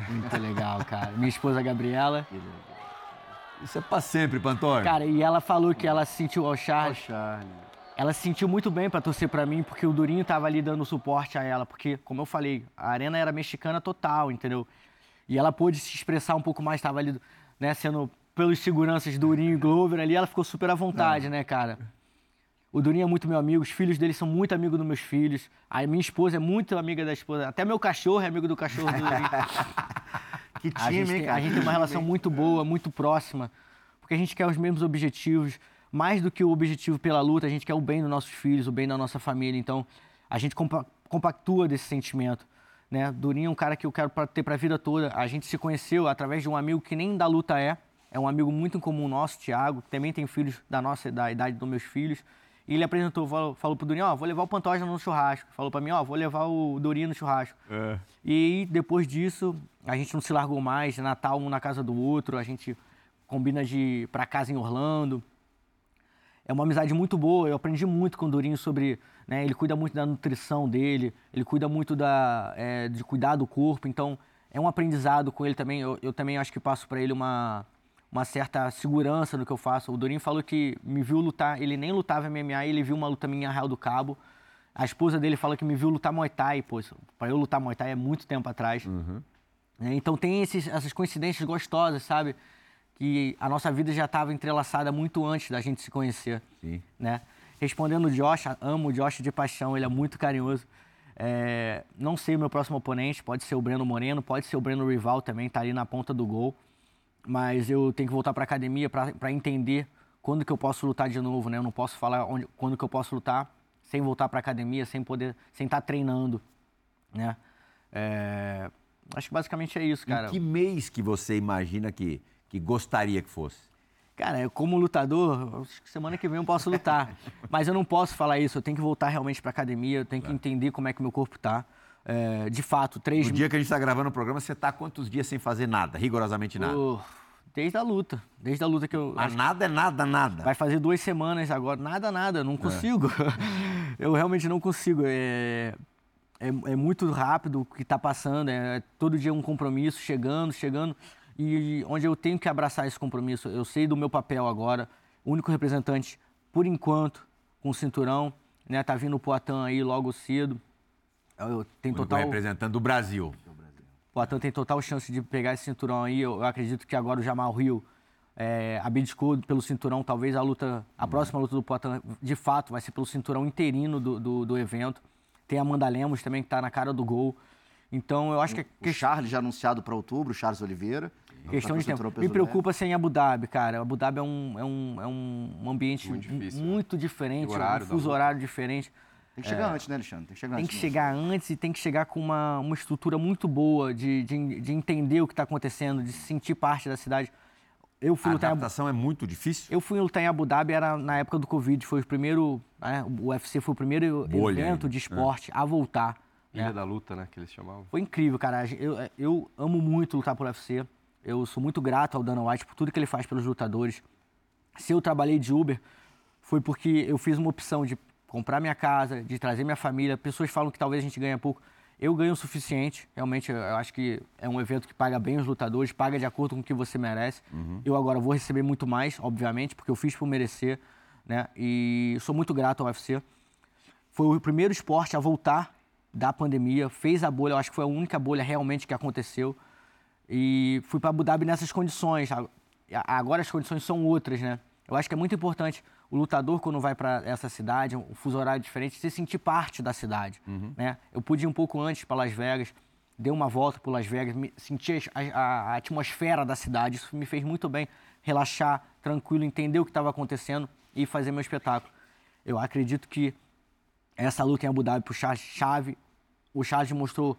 Muito legal, cara. Minha esposa Gabriela. Isso é pra sempre, Pantônio. Cara, e ela falou que ela se sentiu ao Charles. Charlie. Ela se sentiu muito bem pra torcer pra mim, porque o Durinho tava ali dando suporte a ela, porque, como eu falei, a arena era mexicana total, entendeu? E ela pôde se expressar um pouco mais, tava ali, né, sendo pelos seguranças Durinho e Glover ali, ela ficou super à vontade, né, cara? O Durinho é muito meu amigo, os filhos dele são muito amigos dos meus filhos. A minha esposa é muito amiga da esposa. Até meu cachorro é amigo do cachorro do Durinho. Que A time, gente, hein, tem, cara? a gente tem uma relação muito boa, muito próxima, porque a gente quer os mesmos objetivos. Mais do que o objetivo pela luta, a gente quer o bem dos nossos filhos, o bem da nossa família. Então, a gente compa- compactua desse sentimento. Né? Durinho é um cara que eu quero ter para a vida toda. A gente se conheceu através de um amigo que nem da luta é. É um amigo muito em comum nosso, Thiago, que também tem filhos da nossa da idade dos meus filhos. E ele apresentou, falou, falou pro Durinho, ó, vou levar o Pantoja no churrasco. Falou para mim, ó, vou levar o Durinho no churrasco. É. E depois disso, a gente não se largou mais, Natal um na casa do outro, a gente combina de ir pra casa em Orlando. É uma amizade muito boa, eu aprendi muito com o Durinho sobre, né, ele cuida muito da nutrição dele, ele cuida muito da, é, de cuidar do corpo, então é um aprendizado com ele também, eu, eu também acho que passo para ele uma, uma certa segurança no que eu faço. O Durinho falou que me viu lutar, ele nem lutava MMA, ele viu uma luta minha em Arraial do Cabo, a esposa dele fala que me viu lutar Muay Thai, pô, para eu lutar Muay Thai é muito tempo atrás. É, Então tem esses- essas coincidências gostosas, sabe? Que a nossa vida já estava entrelaçada muito antes da gente se conhecer. Sim. Né? Respondendo o Josh, amo o Josh de paixão, ele é muito carinhoso. É, não sei o meu próximo oponente, pode ser o Breno Moreno, pode ser o Breno Rival também, tá ali na ponta do gol. Mas eu tenho que voltar para academia para entender quando que eu posso lutar de novo, né? Eu não posso falar onde, quando que eu posso lutar sem voltar para academia, sem poder, sem estar treinando, né? É, acho que basicamente é isso, cara. Em que mês que você imagina que, que gostaria que fosse? Cara, eu como lutador, acho que semana que vem eu posso lutar. Mas eu não posso falar isso, eu tenho que voltar realmente pra academia, eu tenho que entender como é que meu corpo tá. É, de fato, três No dia que a gente está gravando o programa, você tá quantos dias sem fazer nada? Rigorosamente nada. Oh, desde a luta. Desde a luta que eu. Mas nada é nada, nada. Vai fazer duas semanas agora. Nada, nada, não consigo. eu realmente não consigo. É, é, é muito rápido o que está passando. É, todo dia um compromisso chegando, chegando. E onde eu tenho que abraçar esse compromisso. Eu sei do meu papel agora. Único representante, por enquanto, com o cinturão. Né, tá vindo o Poitin aí logo cedo. Eu tenho O total. representante do Brasil. O Poitin tem total chance de pegar esse cinturão aí. Eu, eu acredito que agora o Jamal Rio é, abdicou pelo cinturão. Talvez a luta, a próxima luta do Poitin, de fato, vai ser pelo cinturão interino do, do, do evento. Tem a Amanda Lemos também, que está na cara do gol. Então, eu acho que é O Charles já anunciado para outubro, Charles Oliveira. questão Pra de tempo. Me preocupa ser em Abu Dhabi, cara. Abu Dhabi é um, é um, é um ambiente Muito difícil, muito né? diferente, o horário um fuso horário diferente. Tem que chegar antes, né, Alexandre? Tem que chegar tem antes. que mesmo. chegar antes e tem que chegar com uma, uma estrutura muito boa de, de, de entender o que está acontecendo, de se sentir parte da cidade. Eu fui A lutar em Abu- adaptação é muito difícil? eu fui lutar em Abu Dhabi, era na época do Covid, foi o primeiro, né, o UFC foi o primeiro Bolha evento de esporte a voltar. Ilha né? da Luta, né? Que eles chamavam. Foi incrível, cara. Eu, eu amo muito lutar por UFC. Eu sou muito grato ao Dana White por tudo que ele faz pelos lutadores. Se eu trabalhei de Uber, foi porque eu fiz uma opção de comprar minha casa, de trazer minha família. Pessoas falam que talvez a gente ganhe pouco. Eu ganho o suficiente. Realmente, eu acho que é um evento que paga bem os lutadores, paga de acordo com o que você merece. Eu agora vou receber muito mais, obviamente, porque eu fiz por merecer. Né? E sou muito grato ao UFC. Foi o primeiro esporte a voltar da pandemia, fez a bolha, eu acho que foi a única bolha realmente que aconteceu. E fui para Abu Dhabi nessas condições. Agora as condições são outras, né? Eu acho que é muito importante o lutador, quando vai para essa cidade, um fuso horário diferente, se sentir parte da cidade. Né? Eu pude ir um pouco antes para Las Vegas, dei uma volta por Las Vegas, senti a, a- a atmosfera da cidade. Isso me fez muito bem relaxar, tranquilo, entender o que estava acontecendo e fazer meu espetáculo. Eu acredito que essa luta em Abu Dhabi pro Charles chave. O Charles mostrou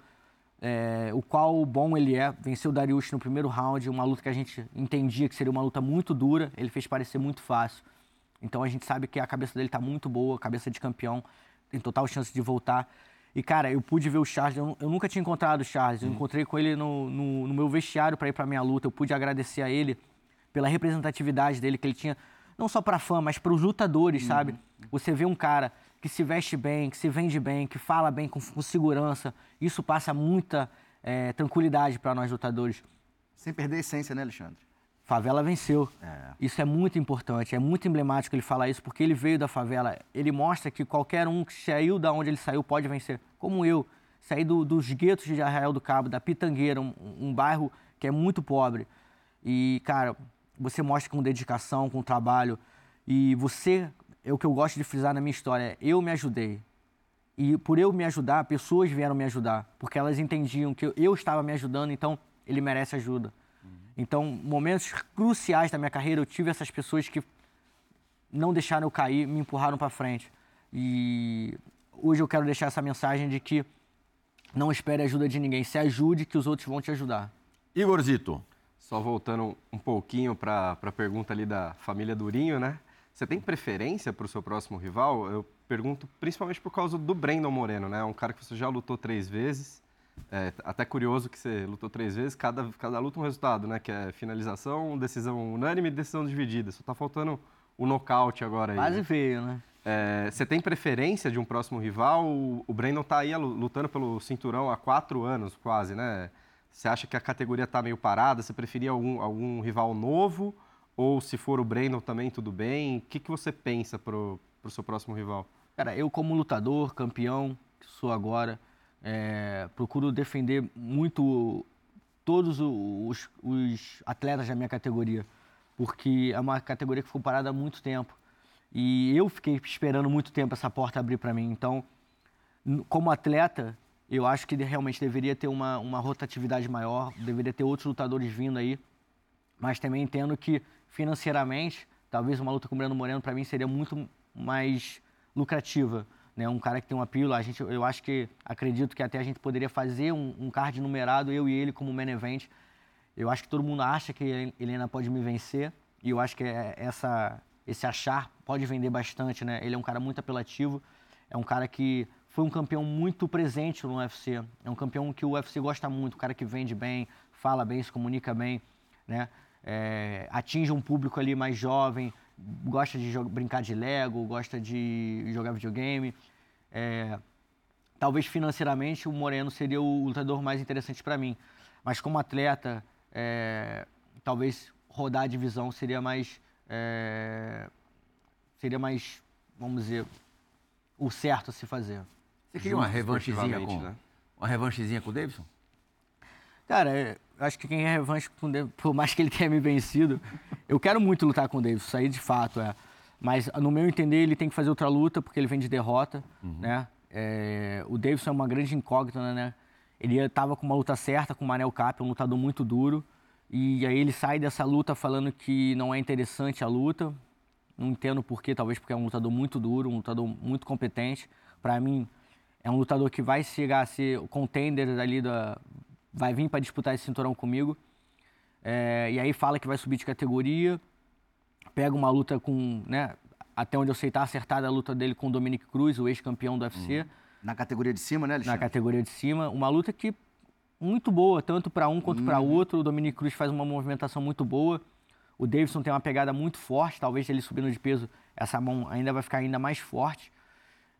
é, o qual bom ele é. Venceu o Dariush no primeiro round, uma luta que a gente entendia que seria uma luta muito dura. Ele fez parecer muito fácil. Então a gente sabe que a cabeça dele tá muito boa, cabeça de campeão, tem total chance de voltar. E, cara, eu pude ver o Charles, eu, eu nunca tinha encontrado o Charles, eu encontrei com ele no, no, no meu vestiário para ir para minha luta. Eu pude agradecer a ele pela representatividade dele que ele tinha, não só para fã, mas para os lutadores, sabe? Você vê um cara que se veste bem, que se vende bem, que fala bem com, com segurança, isso passa muita eh, tranquilidade para nós lutadores. Sem perder a essência, né, Alexandre? Favela venceu. Isso é muito importante, é muito emblemático ele falar isso, porque ele veio da favela. Ele mostra que qualquer um que saiu da onde ele saiu pode vencer. Como eu, saí do- dos guetos de Arraial do Cabo, da Pitangueira, um, um bairro que é muito pobre. E, cara, você mostra com dedicação, com trabalho. E você, é o que eu gosto de frisar na minha história, eu me ajudei. E por eu me ajudar, pessoas vieram me ajudar, porque elas entendiam que eu- eu estava me ajudando, então ele merece ajuda. Então, momentos cruciais da minha carreira, eu tive essas pessoas que não deixaram eu cair, me empurraram para frente. E hoje eu quero deixar essa mensagem de que não espere ajuda de ninguém, se ajude que os outros vão te ajudar. Igorzito, Só voltando um pouquinho para a pergunta ali da família Durinho, né? Você tem preferência para o seu próximo rival? Eu pergunto principalmente por causa do Brandon Moreno, né? Um cara que você já lutou três vezes. É, até curioso que você lutou três vezes, cada, cada luta um resultado, né? Que é finalização, decisão unânime e decisão dividida. Só tá faltando o nocaute agora aí. Quase né? veio, né? É, você tem preferência de um próximo rival? O, o Brandon tá aí lu- lutando pelo cinturão há quatro anos, quase, né? Você acha que a categoria tá meio parada? Você preferia algum, algum rival novo? Ou se for o Brandon também, tudo bem? O que, que você pensa pro, pro seu próximo rival? Cara, eu como lutador, campeão, que sou agora, é, procuro defender muito todos os, os atletas da minha categoria, porque é uma categoria que ficou parada há muito tempo. E eu fiquei esperando muito tempo essa porta abrir para mim. Então, como atleta, eu acho que realmente deveria ter uma, uma rotatividade maior, deveria ter outros lutadores vindo aí. Mas também entendo que financeiramente, talvez uma luta com o Breno Moreno para mim seria muito mais lucrativa, né? Um cara que tem uma pílula, a gente, eu acho que acredito que até a gente poderia fazer um, um card numerado eu e ele como main event. Eu acho que todo mundo acha que Helena pode me vencer e eu acho que é- essa esse achar pode vender bastante, né? Ele é um cara muito apelativo, é um cara que foi um campeão muito presente no UFC, é um campeão que o UFC gosta muito, um cara que vende bem, fala bem, se comunica bem, né? É, atinge um público ali mais jovem, gosta de brincar de Lego, gosta de jogar videogame. É, talvez financeiramente o Moreno seria o lutador mais interessante para mim. Mas como atleta, é, talvez rodar a divisão seria mais. é, seria mais, vamos dizer, o certo a se fazer. você queria uma revanchezinha com, né? uma revanchezinha com o Davidson? Cara, é, acho que quem é revanche com o Davidson, por mais que ele tenha me vencido, eu quero muito lutar com o Davidson, isso aí de fato é. Mas, no meu entender, ele tem que fazer outra luta, porque ele vem de derrota, né? É, o Davidson é uma grande incógnita, né? Ele estava com uma luta certa com o Manel Cap, um lutador muito duro. E aí ele sai dessa luta falando que não é interessante a luta. Não entendo porquê, talvez porque é um lutador muito duro, um lutador muito competente. Para mim, é um lutador que vai chegar a ser o contender ali da. Vai vir para disputar esse cinturão comigo. É, e aí fala que vai subir de categoria, pega uma luta com, né, até onde eu sei, tá acertada a luta dele com o Dominic Cruz, o ex-campeão do UFC. Na categoria de cima, né, Alexandre? Na categoria de cima. Uma luta que muito boa, tanto para um quanto para outro. O Dominic Cruz faz uma movimentação muito boa. O Davidson tem uma pegada muito forte, talvez ele subindo de peso, essa mão ainda vai ficar ainda mais forte.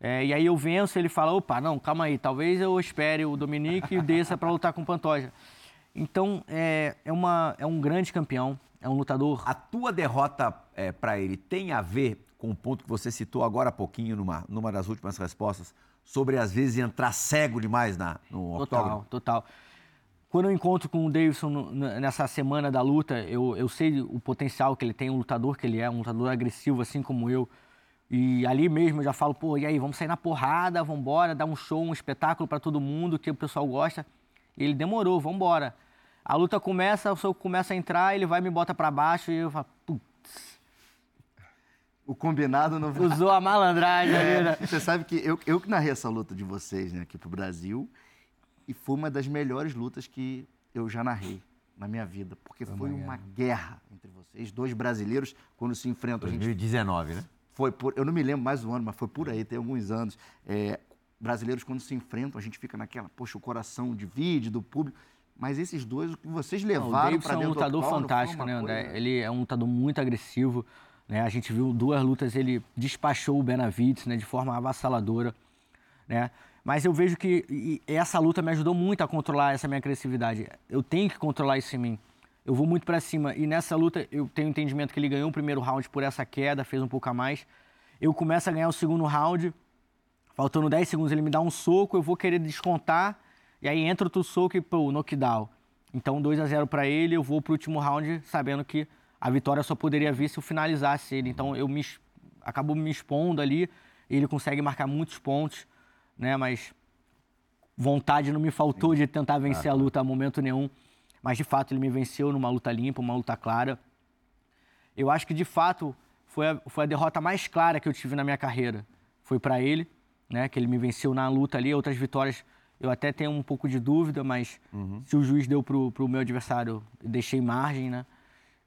É, e aí eu venço, ele fala, opa, não, calma aí, talvez eu espere o Dominique e desça para lutar com o Pantoja. Então, é, é, uma, é um grande campeão, é um lutador... A tua derrota é, para ele tem a ver com o ponto que você citou agora há pouquinho, numa, numa das últimas respostas, sobre às vezes entrar cego demais na, no total, octógono? Total, Quando eu encontro com o Davidson nessa semana da luta, eu, eu sei o potencial que ele tem, o lutador que ele é, um lutador agressivo assim como eu. E ali mesmo eu já falo, pô, e aí, vamos sair na porrada, vamos embora, dar um show, um espetáculo para todo mundo que o pessoal gosta. E ele demorou, vamos embora. A luta começa, o soco começa a entrar, ele vai e me bota para baixo e eu falo, putz. O combinado não Usou a malandragem é, né? Você sabe que eu, eu que narrei essa luta de vocês né, aqui pro Brasil e foi uma das melhores lutas que eu já narrei na minha vida, porque foi, foi uma, guerra. guerra entre vocês, dois brasileiros, quando se enfrentam. 2019, gente, né? Foi por, eu não me lembro mais do ano, mas foi por aí, tem alguns anos. É, brasileiros, quando se enfrentam, a gente fica naquela, poxa, o coração divide do público. Mas esses dois, o que vocês levaram para dentro é um lutador fantástico, né, André? Coisa... Ele é um lutador muito agressivo. Né? A gente viu duas lutas, ele despachou o Benavides né, de forma avassaladora. Né? Mas eu vejo que essa luta me ajudou muito a controlar essa minha agressividade. Eu tenho que controlar isso em mim. Eu vou muito para cima. E nessa luta eu tenho entendimento que ele ganhou o primeiro round por essa queda, fez um pouco a mais. Eu começo a ganhar o segundo round. Faltando 10 segundos, ele me dá um soco, eu vou querer descontar e aí entra outro soco e, pô, knockdown. Então, 2 a 0 para ele, eu vou pro último round sabendo que a vitória só poderia vir se eu finalizasse ele. Então, eu me acabou me expondo ali, ele consegue marcar muitos pontos, né? Mas vontade não me faltou de tentar vencer a luta a momento nenhum. Mas de fato ele me venceu numa luta limpa, uma luta clara. Eu acho que de fato foi a, foi a derrota mais clara que eu tive na minha carreira. Foi para ele, né? Que ele me venceu na luta ali. Outras vitórias eu até tenho um pouco de dúvida, mas uhum. se o juiz deu pro, pro meu adversário, deixei margem, né?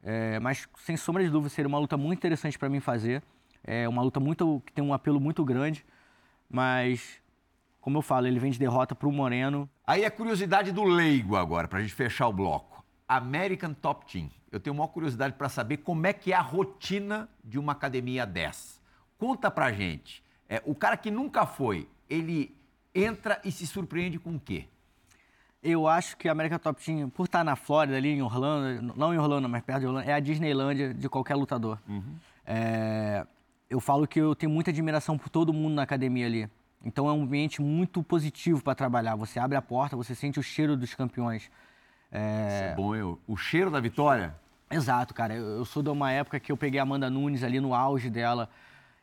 É, mas sem sombra de dúvida seria uma luta muito interessante para mim fazer. É uma luta muito que tem um apelo muito grande, mas como eu falo, ele vem de derrota pro Moreno. Aí a curiosidade do leigo agora, para a gente fechar o bloco. American Top Team. Eu tenho uma curiosidade para saber como é que é a rotina de uma academia dessa. Conta pra gente. É, o cara que nunca foi, ele entra e se surpreende com o quê? Eu acho que a América Top Team, por estar na Flórida, ali em Orlando, não em Orlando, mas perto de Orlando, é a Disneylândia de qualquer lutador. Uhum. É, eu falo que eu tenho muita admiração por todo mundo na academia ali. Então é um ambiente muito positivo para trabalhar. Você abre a porta, você sente o cheiro dos campeões. É... Isso é bom, eu. O cheiro da vitória? Exato, cara. Eu, eu sou de uma época que eu peguei a Amanda Nunes ali no auge dela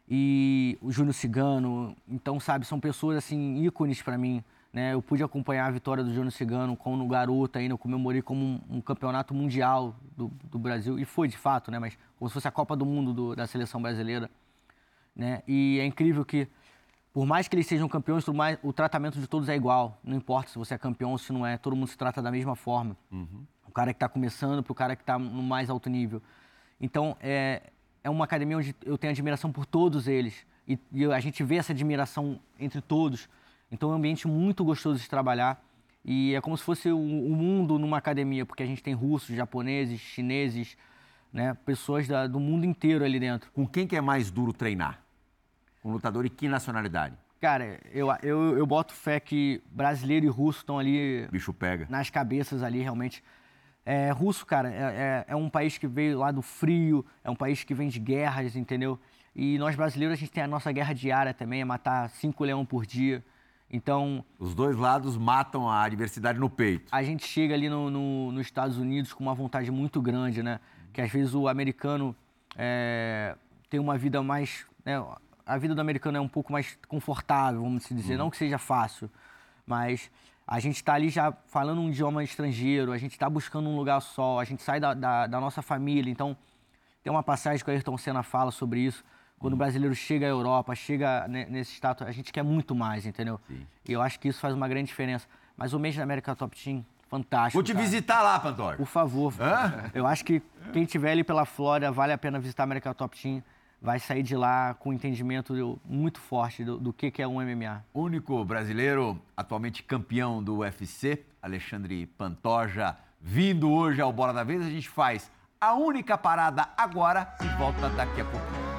e o Júnior Cigano. Então, sabe, são pessoas assim ícones para mim. Né? Eu pude acompanhar a vitória do Júnior Cigano como garoto ainda, eu comemorei como um, um, campeonato mundial do, do, Brasil, e foi de fato, né? mas como se fosse a Copa do Mundo do, da seleção brasileira. Né? E é incrível que, por mais que eles sejam campeões, o tratamento de todos é igual. Não importa se você é campeão ou se não é, todo mundo se trata da mesma forma. Uhum. O cara que está começando para o cara que está no mais alto nível. Então, é, é uma academia onde eu tenho admiração por todos eles. E, e a gente vê essa admiração entre todos. Então é um ambiente muito gostoso de trabalhar. E é como se fosse o, o mundo numa academia, porque a gente tem russos, japoneses, chineses, né, pessoas da, do mundo inteiro ali dentro. Com quem que é mais duro treinar? Um lutador e que nacionalidade? Cara, eu, eu, eu boto fé que brasileiro e russo estão ali. Bicho pega. Nas cabeças ali, realmente. É, russo, cara, é, é, é, um país que veio lá do frio, é um país que vem de guerras, entendeu? E nós brasileiros, a gente tem a nossa guerra diária também, é matar cinco leões por dia. Então. Os dois lados matam a adversidade no peito. A gente chega ali no, no, nos Estados Unidos com uma vontade muito grande, né? Que às vezes o americano é, tem uma vida mais. Né? A vida do americano é um pouco mais confortável, vamos dizer. Uhum. Não que seja fácil, mas a gente está ali já falando um idioma estrangeiro, a gente está buscando um lugar só, a gente sai da, da, da, nossa família. Então, Tem uma passagem que o Ayrton Senna fala sobre isso. Quando o brasileiro chega à Europa, chega ne- nesse status, a gente quer muito mais, entendeu? E eu acho que isso faz uma grande diferença. Mas o mês da América Top Team, fantástico. Vou te cara. visitar lá, Pantoja. Por favor. Hã? Eu acho que quem estiver ali pela Flórida, vale a pena visitar a América Top Team. Vai sair de lá com um entendimento muito forte do, do que, que é um MMA. Único brasileiro atualmente campeão do UFC, Alexandre Pantoja, vindo hoje ao Bola da Vez. A gente faz a única parada agora e volta daqui a pouquinho.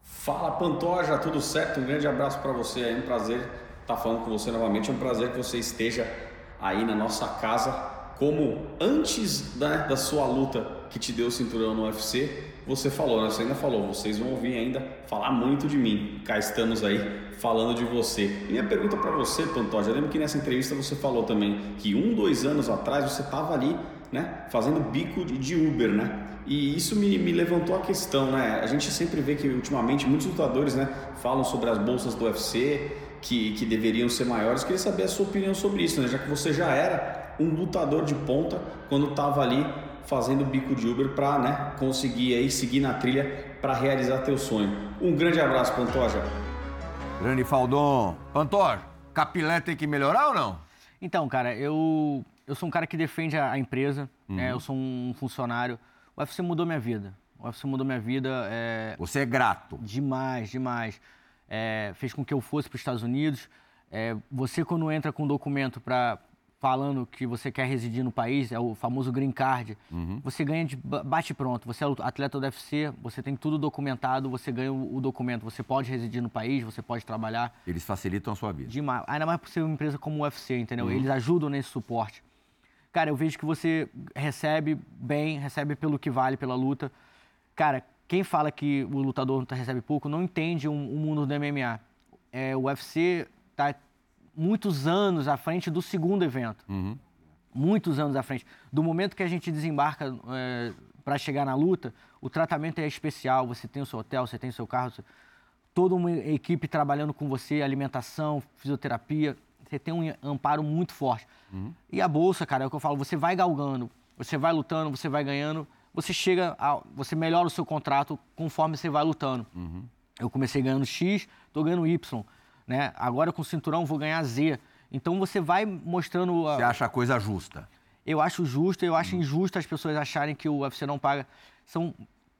Fala Pantoja, tudo certo? Um grande abraço para você, é um prazer estar falando com você novamente, é um prazer que você esteja aí na nossa casa, como antes né, da sua luta que te deu o cinturão no UFC, você falou, né? Você ainda falou, vocês vão ouvir ainda falar muito de mim. Cá estamos aí falando de você. E minha pergunta para você, Pantoja, eu lembro que nessa entrevista você falou também que um, dois anos atrás você estava ali, né, fazendo bico de, de Uber, né? E isso me, me levantou a questão, né? A gente sempre vê que ultimamente muitos lutadores, né, falam sobre as bolsas do UFC que, que deveriam ser maiores. Queria saber a sua opinião sobre isso, né? Já que você já era um lutador de ponta quando estava ali fazendo bico de Uber para, né, conseguir aí seguir na trilha para realizar teu sonho. Um grande abraço, Pantoja. Grande Faldon. Pantoja, capilé tem que melhorar ou não? Então, cara, eu, eu sou um cara que defende a, a empresa, né? Eu sou um funcionário. O UFC mudou minha vida. O UFC mudou minha vida é, Você é grato. demais, demais. É, fez com que eu fosse para os Estados Unidos. É, você, quando entra com um documento para falando que você quer residir no país, é o famoso green card, você ganha de ba- bate pronto. Você é atleta do UFC, você tem tudo documentado, você ganha o, o documento. Você pode residir no país, você pode trabalhar. Eles facilitam a sua vida. Demais. Ainda mais por ser uma empresa como o UFC, entendeu? Eles ajudam nesse suporte. Cara, eu vejo que você recebe bem, recebe pelo que vale pela luta. Cara, quem fala que o lutador recebe pouco não entende o um, mundo do MMA. É, o UFC tá muitos anos à frente do segundo evento. Muitos anos à frente. Do momento que a gente desembarca para chegar na luta, o tratamento é especial. Você tem o seu hotel, você tem o seu carro, você- toda uma equipe trabalhando com você, alimentação, fisioterapia. Você tem um amparo muito forte. E a bolsa, cara, é o que eu falo, você vai galgando, você vai lutando, você vai ganhando, você chega, a, você melhora o seu contrato conforme você vai lutando. Eu comecei ganhando X, tô ganhando Y, né? Agora com o cinturão vou ganhar Z. Então você vai mostrando a, Você acha a coisa justa? eu acho justo, eu acho injusto as pessoas acharem que o UFC não paga. São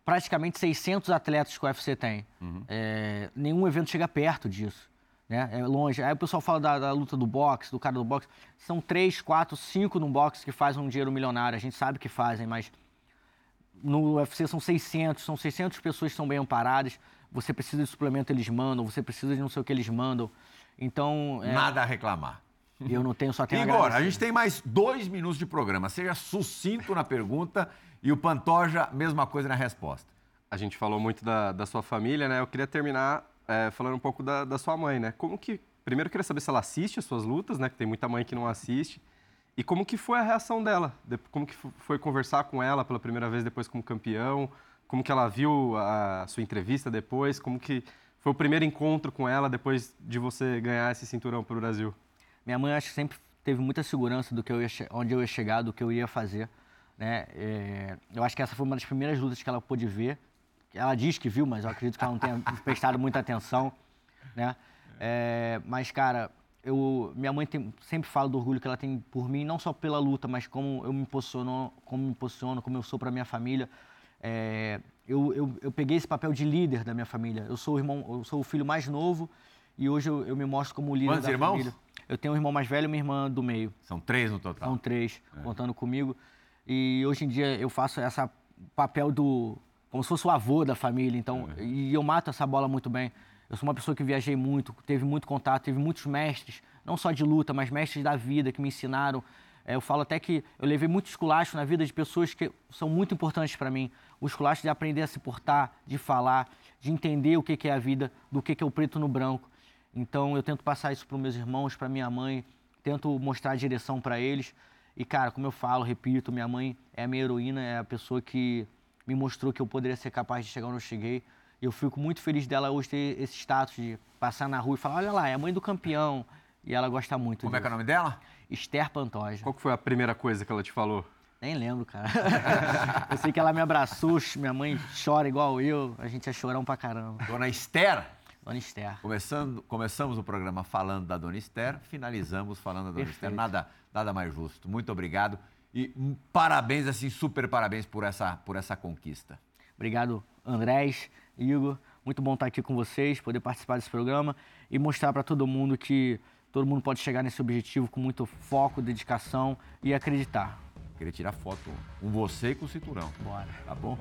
praticamente 600 atletas que o UFC tem. É, nenhum evento chega perto disso. Né? É longe. Aí o pessoal fala da, da luta do boxe, do cara do boxe. São três, quatro, cinco no boxe que fazem um dinheiro milionário. A gente sabe que fazem, mas no UFC são 600, são 600 pessoas que estão bem amparadas. Você precisa de suplemento, eles mandam. Você precisa de não sei o que eles mandam. Então, é, Nada a reclamar. eu não tenho, só tenho a Igor, a agradecer. gente tem mais dois minutos de programa. Seja sucinto na pergunta e o Pantoja, mesma coisa na resposta. A gente falou muito da, da sua família, né? Eu queria terminar é, falando um pouco da, da sua mãe, né? Como que... Primeiro, eu queria saber se ela assiste as suas lutas, né? Que tem muita mãe que não assiste. E como que foi a reação dela? De- Como que fo- foi conversar com ela pela primeira vez depois como campeão? Como que ela viu a sua entrevista depois? Como que foi o primeiro encontro com ela depois de você ganhar esse cinturão para o Brasil? Minha mãe acho que sempre teve muita segurança do que eu ia onde eu ia chegar, do que eu ia fazer. Né? É, eu acho que essa foi uma das primeiras lutas que ela pôde ver. Ela diz que viu, mas eu acredito que ela não tenha prestado muita atenção. Né? É, mas, cara, eu, minha mãe tem- sempre fala do orgulho que ela tem por mim, não só pela luta, mas como eu me posiciono, como me posiciono, como eu sou para minha família. É, eu, eu, eu peguei esse papel de líder da minha família. Eu sou o irmão, eu sou o filho mais novo e hoje eu, eu me mostro como líder Quantos da irmãos? família. Eu tenho um irmão mais velho e uma irmã do meio. São três no total. São três, É. contando comigo. E hoje em dia eu faço essa papel do. como se fosse o avô da família. Então, É. e eu mato essa bola muito bem. Eu sou uma pessoa que viajei muito, teve muito contato, teve muitos mestres, não só de luta, mas mestres da vida que me ensinaram. É, eu falo até que eu levei muito esculacho na vida de pessoas que são muito importantes para mim. O esculacho de aprender a se portar, de falar, de entender o que é a vida, do que é o preto no branco. Então eu tento passar isso para meus irmãos, para minha mãe, tento mostrar a direção para eles. E cara, como eu falo, repito, minha mãe é a minha heroína, é a pessoa que me mostrou que eu poderia ser capaz de chegar onde eu cheguei. E eu fico muito feliz dela hoje ter esse status de passar na rua e falar: olha lá, é a mãe do campeão, e ela gosta muito Como é que é o disso. nome dela? Esther Pantoja. Qual que foi a primeira coisa que ela te falou? Nem lembro, cara. eu sei que ela me abraçou, minha mãe chora igual eu, a gente é chorão pra caramba. Dona Esther. Dona Esther. Começando, começamos o programa falando da Dona Esther, finalizamos falando da Dona Perfeito. Esther. Nada, nada mais justo. Muito obrigado e parabéns, assim, super parabéns por essa, por essa conquista. Obrigado, Andrés, Igor. Muito bom estar aqui com vocês, poder participar desse programa e mostrar para todo mundo que todo mundo pode chegar nesse objetivo com muito foco, dedicação e acreditar. Queria tirar foto com você e com o cinturão. Bora. Tá bom?